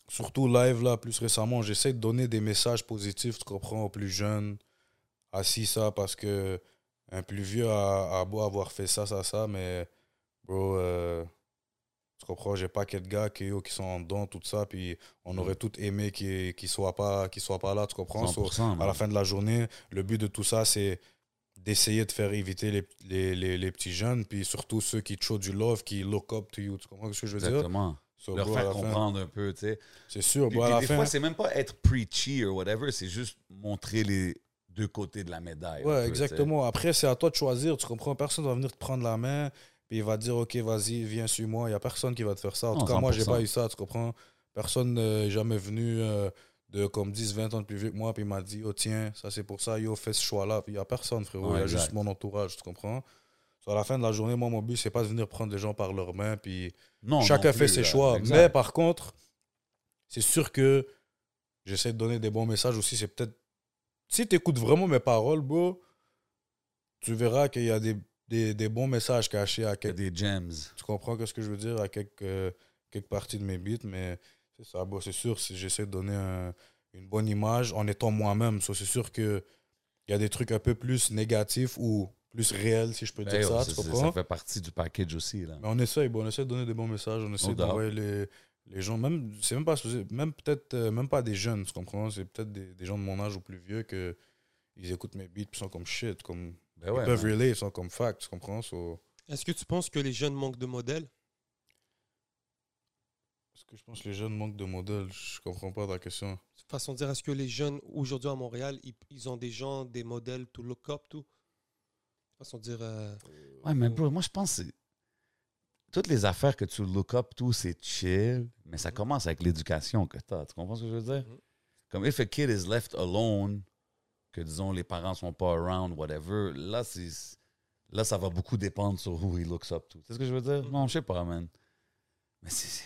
surtout live, là, plus récemment, j'essaie de donner des messages positifs, tu comprends, aux plus jeunes, assis ça, parce que un plus vieux a, a beau avoir fait ça, ça, ça, mais, bro, euh, tu comprends, j'ai pas de gars qui, qui sont en dedans, tout ça, puis on aurait tout aimé qu'ils ne soient, pas- soient pas là, tu comprends? So, 100%, à la fin de la journée, le but de tout ça, c'est d'essayer de faire éviter les, les, les, les petits jeunes, puis surtout ceux qui te show du love, qui look up to you. Tu comprends ce que je veux dire? Exactement. So, Leur bro, faire fin, comprendre un peu, tu sais. C'est sûr, Puis, bro, à puis la des fin. fois, c'est même pas être preachy ou whatever, c'est juste montrer les deux côtés de la médaille. Ouais, peu, exactement. Après, c'est à toi de choisir. Tu comprends? Personne va venir te prendre la main puis il va te dire, OK, vas-y, viens, suis-moi. Il n'y a personne qui va te faire ça. En Non, tout cas, moi, j'ai 100%. pas eu ça, tu comprends? Personne n'est jamais venu euh, de comme 10, 20 ans de plus vieux que moi, puis il m'a dit, oh, tiens, ça c'est pour ça, yo, fais ce choix-là. Puis il n'y a personne, frérot. Ouais, il y a exact. juste mon entourage, tu comprends? So, à la fin de la journée, moi, mon but, c'est pas de venir prendre les gens par leurs mains, puis Non, chacun non fait ses là. choix. Exact. Mais par contre, c'est sûr que j'essaie de donner des bons messages aussi. C'est peut-être. Si tu écoutes vraiment mes paroles, bro, tu verras qu'il y a des, des, des bons messages cachés à quelques. des gems. Tu comprends ce que je veux dire? À quelques, euh, quelques parties de mes beats, mais c'est ça, bro. C'est sûr, si j'essaie de donner un- une bonne image en étant moi-même. So, c'est sûr qu'il y a des trucs un peu plus négatifs ou plus réels, si je peux Ben, dire yo, ça. Tu ça fait partie du package aussi. Là. Mais on essaye, bon, on essaie de donner des bons messages, on essaie d'envoyer les, les gens, même, c'est même pas, même peut-être, euh, même pas des jeunes, tu comprends? C'est peut-être des, des gens de mon âge ou plus vieux que ils écoutent mes beats puis sont comme shit, comme, Ben ouais, ils peuvent man. relate, ils sont comme fact, tu comprends? So, Est-ce que tu penses que les jeunes manquent de modèles? Que je pense que les jeunes manquent de modèles? Je comprends pas ta question. Façon de dire, est-ce que les jeunes aujourd'hui à Montréal, ils, ils ont des gens, des modèles to look up to? Façon de dire. euh, Ouais, mais bro, moi, je pense que c'est- toutes les affaires que tu look up, tout, c'est chill, mais ça commence avec l'éducation que tu as. Tu comprends ce que je veux dire? Mhm. Comme if a kid is left alone, que disons les parents sont pas around, whatever, là, c'est. Là, ça va beaucoup dépendre sur who he looks up to. C'est ce que je veux dire? Non, je sais pas, man. Mais c'est.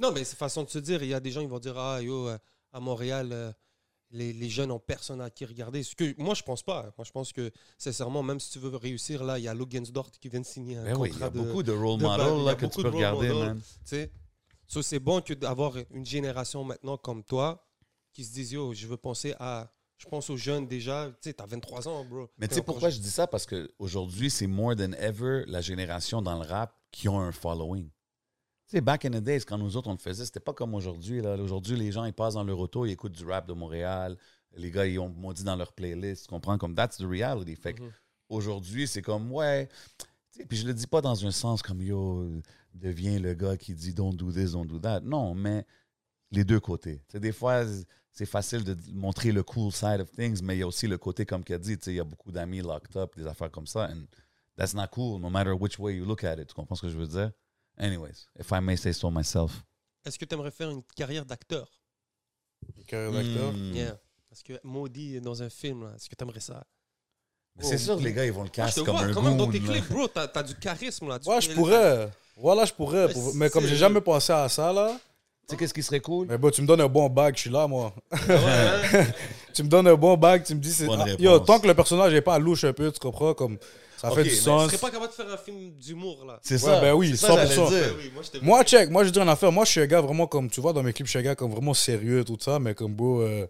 Non, mais c'est façon de se dire. Il y a des gens, ils vont dire Ah, yo, euh, à Montréal, euh, les, les jeunes ont personne à qui regarder. Ce que, moi, je pense pas. Moi, je pense que, sincèrement, même si tu veux réussir, là, il y a Logensdorf qui vient de signer un Ben oui, il y contrat a de. beaucoup de role models là, que tu peux regarder, man. So, c'est bon que d'avoir une génération maintenant comme toi qui se disent Yo, je veux penser à. Je pense aux jeunes déjà. Tu sais, t'as 23 ans, bro. Mais tu sais pourquoi je dis ça? Parce qu'aujourd'hui, c'est more than ever la génération dans le rap qui ont un following. Tu sais, back in the days, quand nous autres, on le faisait, c'était pas comme aujourd'hui. Aujourd'hui, les gens, ils passent dans leur auto, ils écoutent du rap de Montréal. Les gars, ils ont maudit dans leur playlist. Tu comprends? Comme that's the reality. Fait Mhm. aujourd'hui, c'est comme, ouais. Puis je le dis pas dans un sens comme, yo, deviens le gars qui dit don't do this, don't do that. Non, mais les deux côtés. Tu sais, des fois, c'est facile de montrer le cool side of things, mais il y a aussi le côté, comme qu'il a dit, il y a beaucoup d'amis locked up, des affaires comme ça. And that's not cool, no matter which way you look at it. Tu comprends ce que je veux dire? Anyways, if I may say so myself. Est-ce que tu aimerais faire une carrière d'acteur? Une carrière d'acteur? Hmm. Yeah. Parce que Maudit est dans un film, là. Est-ce que tu aimerais ça C'est sûr que les gars, ils vont le casser te comme vois un quand même dans tes clips, bro. T'as as du charisme, là. Tu Ouais, je pourrais. Voilà, je pourrais. Mais pour- Mais comme j'ai jamais pensé à ça, là. Tu sais qu'est-ce qui serait cool? Mais bon, tu me donnes un bon bag, je suis là, moi. Ouais, hein? tu me donnes un bon bag, tu me dis. Ah, yo, tant que le personnage n'est pas louche un peu, tu comprends? Comme, ça fait du sens. serais pas capable de faire un film d'humour, là. C'est Ouais, ça. ben oui, c'est ça, j'allais 100%. dire. Ouais, oui, moi, je check, moi, je dis une affaire. Moi, je suis un gars vraiment comme, tu vois, dans mes clips, je suis un gars comme vraiment sérieux, tout ça, mais comme beau, euh,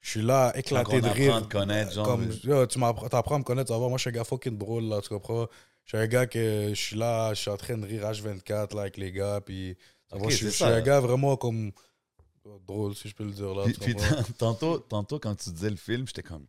je suis là, éclaté de rire. apprend à te connaître, genre, Comme, mais- yo, tu m'appr- t'apprends à me connaître, va. Moi, je suis un gars fucking drôle, là, tu comprends? Je suis un gars que je suis là, je suis en train de rire H24, là, avec les gars, puis. tu Ok, vois, je, suis- je un gars vraiment comme. drôle, si je peux le dire, là. Puis, puis tantôt, tantôt, quand tu disais le film, j'étais comme.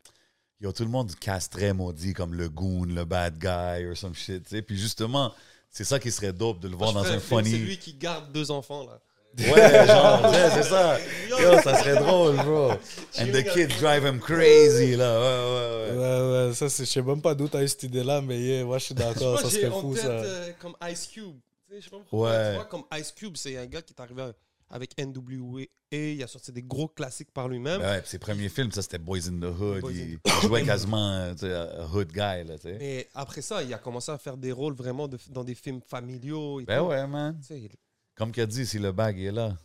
Yo, tout le monde castrait maudit comme le goon, le bad guy, or some shit, tu sais. Puis justement, c'est ça qui serait dope de le voir Moi, je dans un film, C'est funny. lui qui garde deux enfants, là. Ouais, genre, c'est ça. Yo, ça serait drôle, bro. And the kids drive him crazy, là. Ouais, ouais, ouais. Ouais, ouais, ça, c'est- je sais même pas d'où t'as eu cette idée-là, mais yeah, moi, je suis d'accord, ça serait en fou, tête ça. euh, comme Ice Cube. Tu sais, je sais pas pourquoi. Ouais. Tu vois, comme Ice Cube, c'est un gars qui est arrivé avec NWA. Il a sorti des gros classiques par lui-même. Ben ouais, puis ses premiers films, ça, c'était Boys in the Hood. Boys Il, jouait quasiment euh, tu sais, un hood guy, là, tu sais. Et après ça, il a commencé à faire des rôles vraiment de- dans des films familiaux. Et Ben tout. ouais, man. Tu sais, Comme qu'il a dit, si le bag est là.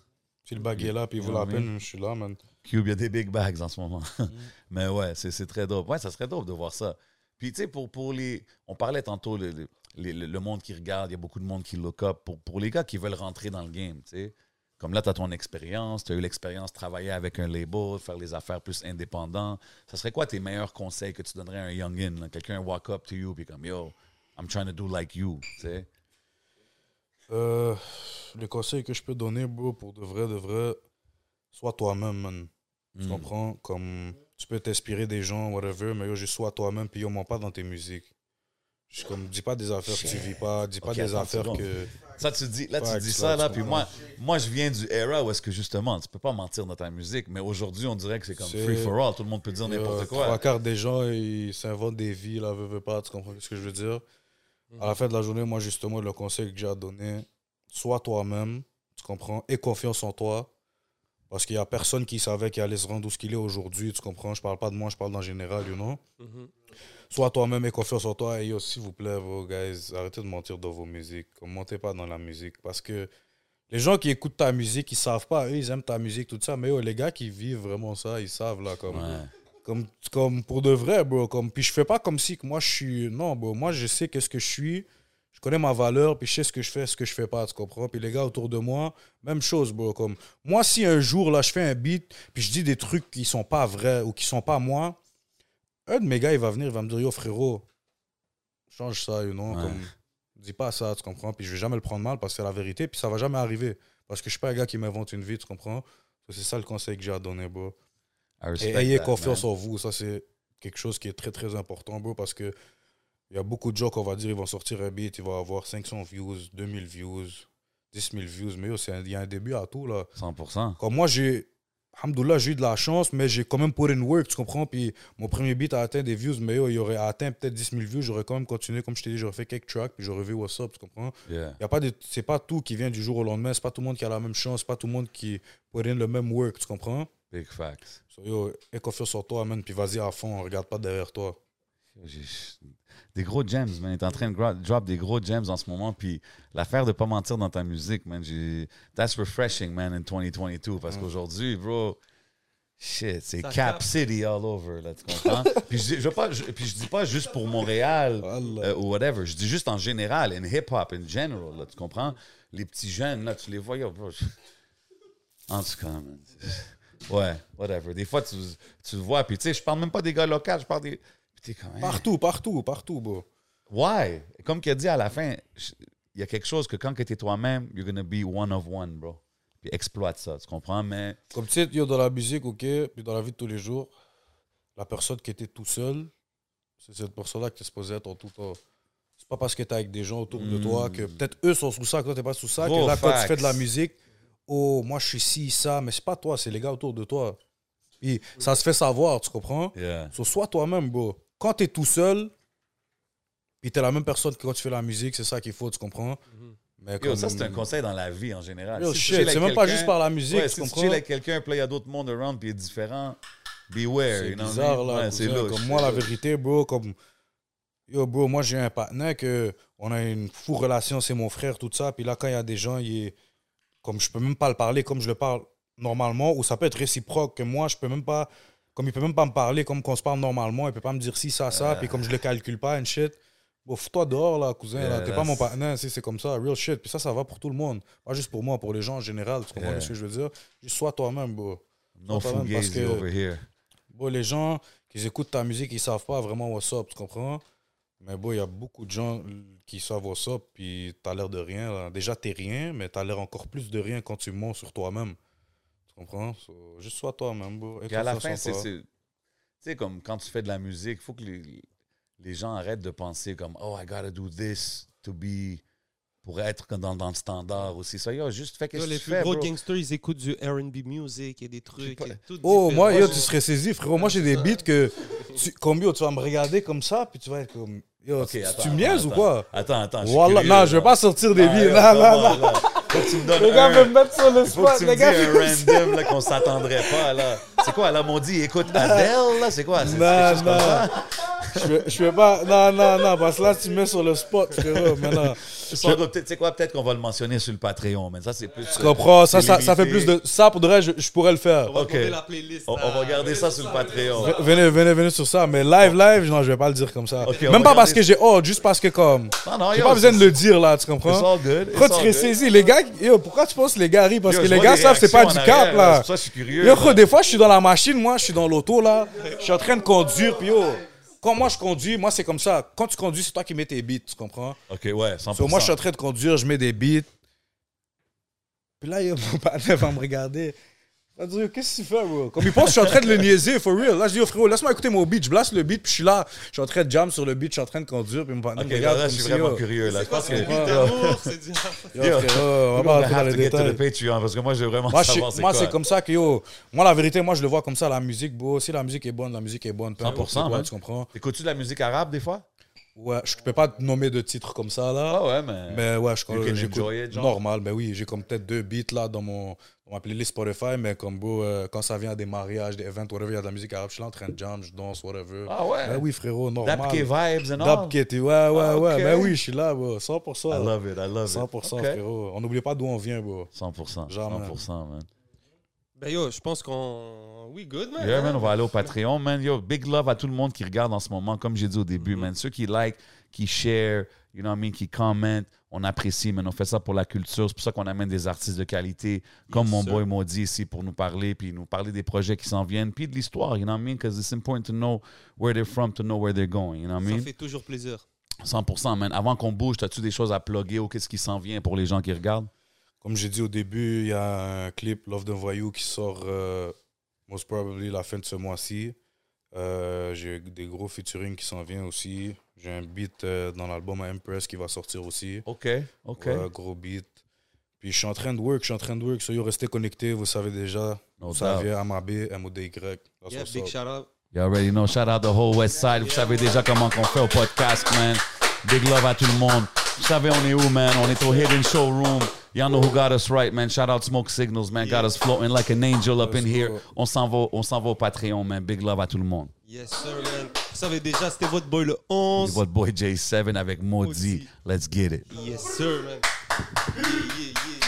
Si le bag est là, puis il vaut Ouais, la peine, je suis là, man. Cube, il y a des big bags en ce moment. Mais ouais, c'est très dope. Ouais, ça serait dope de voir ça. Puis, tu sais, pour, pour les. On parlait tantôt, le, le, les- le- le monde qui regarde, il y a beaucoup de monde qui look up. Pour, pour les gars qui veulent rentrer dans le game, tu sais. Comme là, tu as ton expérience, tu as eu l'expérience de travailler avec un label, faire les affaires plus indépendants. Ça serait quoi tes meilleurs conseils que tu donnerais à un youngin? Quelqu'un walk up to you, puis comme, yo, I'm trying to do like you, tu sais? Euh, les conseils que je peux donner, bro, pour de vrai, de vrai, sois toi-même, man. Tu Mm. comprends? Comme tu peux t'inspirer des gens, whatever, mais yo, juste sois toi-même, puis yo, mens pas dans tes musiques. Je comme, dis pas des affaires que tu vis pas, dis pas des attends affaires que. Ça, tu dis, là, tu dis ça, là, puis moi, moi, je viens du era où est-ce que justement, tu peux pas mentir dans ta musique, mais aujourd'hui, on dirait que c'est comme free for all, tout le monde peut dire Euh, n'importe Trois quoi. quarts des gens, ils s'inventent des vies, là, veux, veux pas, tu comprends ce que je veux dire? À la fin de la journée, moi, justement, le conseil que j'ai à donner, sois toi-même, tu comprends, et confiance en toi. Parce qu'il n'y a personne qui savait qu'il allait se rendre où ce qu'il est aujourd'hui, tu comprends? Je parle pas de moi, je parle en général, you know? Mhm. Sois toi-même et confiance en toi. Et yo, s'il vous plaît, vos guys, arrêtez de mentir dans vos musiques. Mentez pas dans la musique. Parce que les gens qui écoutent ta musique, ils savent pas. Eux, ils aiment ta musique, tout ça. Mais yo, les gars qui vivent vraiment ça, ils savent, là, comme... Ouais. Comme, comme pour de vrai, bro. Comme, puis je fais pas comme si que moi je suis. Non, bro. Moi je sais qu'est-ce que je suis. Je connais ma valeur, puis je sais ce que je fais, ce que je fais pas, tu comprends? Puis les gars autour de moi, même chose, bro. Comme, moi, si un jour, là, je fais un beat, puis je dis des trucs qui sont pas vrais ou qui sont pas moi, un de mes gars, il va venir, il va me dire, yo, frérot, change ça, you know? Ouais. Comme, dis pas ça, tu comprends? Puis je vais jamais le prendre mal parce que c'est la vérité, puis ça va jamais arriver. Parce que je suis pas un gars qui m'invente une vie, tu comprends? C'est ça le conseil que j'ai à donner, bro. Et ayez that, confiance man. en vous. Ça, c'est quelque chose qui est très, très important, bro, parce que il y a beaucoup de gens qu'on va dire, ils vont sortir un beat, ils vont avoir 500 views, 2000 views, 10 000 views. Mais il y a un début à tout, là. 100%. Comme moi, j'ai. Alhamdoulilah, j'ai eu de la chance, mais j'ai quand même put in work, tu comprends? Puis mon premier beat a atteint des views, mais yo, il aurait atteint peut-être 10 000 views, j'aurais quand même continué, comme je t'ai dit, j'aurais fait quelques tracks, puis j'aurais vu What's Up, tu comprends? Yeah. Y a pas de, c'est pas tout qui vient du jour au lendemain, c'est pas tout le monde qui a la même chance, c'est pas tout le monde qui put in le même work, tu comprends? Big facts. So, yo, aie confiance en toi, man, puis vas-y à fond, regarde pas derrière toi. J'ai- Des gros gems, man. T'es en train de drop des gros gems en ce moment. Puis l'affaire de pas mentir dans ta musique, man. That's refreshing, man, in 2022. Parce qu'aujourd'hui, bro, shit, c'est Cap. City all over, là, tu comprends? puis, je, dis- je, pas, je- puis je dis pas juste pour Montréal Voilà. euh, ou whatever. Je dis juste en général, in hip-hop, in general, là, tu comprends? Les petits jeunes, là, tu les vois, yo, bro. je- En tout cas, man. Ouais, whatever. Des fois, tu, tu le vois, puis tu sais, je parle même pas des gars locaux, je parle des. Partout, partout, partout, bro. Why? Comme qu'il a dit à la fin, il y a quelque chose que quand tu es toi-même, you're gonna be one of one, bro. Puis exploite ça, tu comprends? Mais Comme tu sais, yo, dans la musique, ok, puis dans la vie de tous les jours, la personne qui était tout seul, c'est cette personne-là que tu es supposé être en tout temps. C'est pas parce que tu avec des gens autour de Mm. toi que peut-être eux sont sous ça, que toi t'es pas sous ça, Gros que là, quand tu fais de la musique, oh, moi je suis ci, ça, mais c'est pas toi, c'est les gars autour de toi. Puis ça se fait savoir, tu comprends? yeah. So, sois toi-même, bro. Quand tu es tout seul, puis tu es la même personne que quand tu fais la musique, c'est ça qu'il faut, tu comprends? Mais Yo, comme- ça, c'est un conseil dans la vie en général. Yo, Si c'est même pas juste par la musique, Ouais, tu si tu comprends? avec quelqu'un, puis il y a d'autres mondes around, puis il est différent, beware. C'est bizarre, là. Ouais, c'est. Comme moi, la vérité, bro, comme. Yo, bro, moi, j'ai un partenaire que. On a une fou relation, c'est mon frère, tout ça. Puis là, quand il y a des gens, il est. Comme je peux même pas le parler comme je le parle normalement, ou ça peut être réciproque, que moi, je peux même pas. Comme il peut même pas me parler comme qu'on se parle normalement, il peut pas me dire si, ça, ça. Puis comme je le calcule pas, une shit. Bon, fous-toi dehors, là, cousin. Yeah, T'es pas mon partenaire, c'est comme ça, real shit. Puis ça, ça va pour tout le monde. Pas juste pour moi, pour les gens en général. Tu comprends Yeah. ce que je veux dire? Juste sois toi-même, bro. No Pas même parce que- over here. Bon, les gens qui écoutent ta musique, ils savent pas vraiment what's up, tu comprends? Mais bon, il y a beaucoup de gens qui savent what's up, puis t'as l'air de rien. là. Déjà, t'es rien, mais t'as l'air encore plus de rien quand tu montes sur toi-même. Comprends? So, juste sois toi-même, bro. Puis à la fin, c'est. Tu sais, comme quand tu fais de la musique, il faut que les, les gens arrêtent de penser comme Oh, I gotta do this to be. pour être comme dans, dans le standard aussi. Ça, yo, juste fais Yo, qu'est-ce que les tu plus fais, gros bro. gangsters, ils écoutent du RB music et des trucs. pas- et tout Oh, moi, yo, tu serais saisi, frérot. Moi, j'ai des beats que. Tu, comme yo, tu vas me regarder comme ça, puis tu vas être comme. Yo, Ok, tu, attends, tu me niaises ou quoi? Attends, attends. je suis Voilà. Non, je vais pas sortir des Ah, yo, Non, non, non. Faut que tu me donnes Les gars un- veulent me mettre sur le Il faut que spot. tu me Les dis gars un veulent- random qu'on s'attendrait pas. là. C'est quoi, là, m'ont dit, écoute Adele, là, c'est quoi? C'est Non, quelque chose comme non. ça? Je je fais pas. Non, non, non, parce que là, tu me mets sur le spot, frérot. Maintenant, On va peut-être- Tu sais quoi, peut-être qu'on va le mentionner sur le Patreon, mais ça, c'est plus. tu comprends? Ça, ça, ça fait plus de. Ça, pour de vrai, je, je pourrais le faire. On va Ok. trouver la playlist. On, va garder ça sur le Patreon. V- Venez, venez, venez sur ça. Mais live, live, non, je vais pas le dire comme ça. Même pas parce que j'ai. Oh, juste parce que comme. Non, non, J'ai pas besoin de le dire là, tu comprends? all good. it's Pourquoi tu saisi? Les gars, yo, pourquoi tu penses que les gars rient? Parce que les gars savent c'est pas du cap là. Ça je suis curieux. Yo, des fois, je suis dans la machine, moi, je suis dans l'auto là. Je suis en train de conduire, puis yo. Quand moi je conduis, moi c'est comme ça. Quand tu conduis, c'est toi qui mets tes beats, tu comprends? Ok, ouais, 100%. So, moi, je suis en train de conduire, je mets des beats. Puis là, yo, mon partenaire va me regarder. Yo, qu'est-ce que tu fais, bro? Comme il pense que je suis en train de le niaiser, for real. Là, je dis, yo, frérot, laisse-moi écouter mon beat. Je blasse le beat, puis je suis là. Je suis en train de jam sur le beat, je suis en train de conduire, puis mon partenaire Ok, me là, regarde là, comme je suis si, vraiment yo, curieux. Là. Je pense que. C'est Yo, d'amour, c'est du- yo, frérot, on va pas rentrer dans les to get to the détails. Patreon parce que moi, veux vraiment Moi, savoir c'est moi, c'est comme ça que, yo, moi, la vérité, moi, je le vois comme ça, la musique, bro. Si la musique est bonne, la musique est bonne. Peu importe 100%, c'est quoi, man. tu comprends? Écoutes-tu de la musique arabe des fois? Ouais, je peux pas te nommer de titres comme ça, là. Ah ouais, mais. Mais ouais, je j'écoute normal. Mais oui, j'ai comme peut-être deux beats là dans mon dans ma playlist Spotify. Mais comme bro, euh, quand ça vient à des mariages, des events, whatever, il y a de la musique arabe, je suis là en train de jam, je danse, whatever. Ah ouais? Ben oui, frérot, normal. Dapke vibes and all? Ouais, ouais, Ah, ouais. ok. Ben oui, je suis là, bro. 100%. I love it, I love it. 100%, Ok. frérot. On n'oublie pas d'où on vient, bro. 100%. Jamais. 100%, man. Ben yo, je pense qu'on. We good, man. Yeah, hein? man, on va aller au Patreon, man. Yo, big love à tout le monde qui regarde en ce moment, comme j'ai dit au début, Mm-hmm. man. Ceux qui like, qui share, you know what I mean, qui commentent, on apprécie, man. On fait ça pour la culture. C'est pour ça qu'on amène des artistes de qualité, comme Yes, mon sir. boy m'a dit ici, pour nous parler, puis nous parler des projets qui s'en viennent, puis de l'histoire, you know what I mean? Because it's important to know where they're from, to know where they're going, you know what I Ça mean? fait toujours plaisir. 100%, man. Avant qu'on bouge, as-tu des choses à plugger ou qu'est-ce qui s'en vient pour les gens qui regardent? Comme j'ai dit au début, il y a un clip Love d'un voyou qui sort euh, most probably la fin de ce mois-ci. Euh, j'ai des gros featuring qui s'en viennent aussi. J'ai un beat euh, dans l'album Empress qui va sortir aussi. OK, OK. Ouais, gros beat. Puis je suis en train de work, je suis en train de work. So, yo, restez connectés, vous savez déjà. No vous savez. MAB, MODY. Yeah, big shout out. You already know. Shout out the whole West Side. Vous savez déjà comment qu'on fait au podcast, man. Big love à tout le monde. Vous savez, on est où, man? On est au Hidden Showroom. Y'all know who got us right, man. Shout out Smoke Signals, man. Got us floating like an angel up in here. On s'en va, on s'en va au Patreon, man. Big love à tout le monde. Yes, sir, man. Vous savez déjà, c'était votre boy le C'est 11. votre boy J7 avec Maudit. Let's get it. Yes, sir, man. Yeah, yeah, yeah, yeah.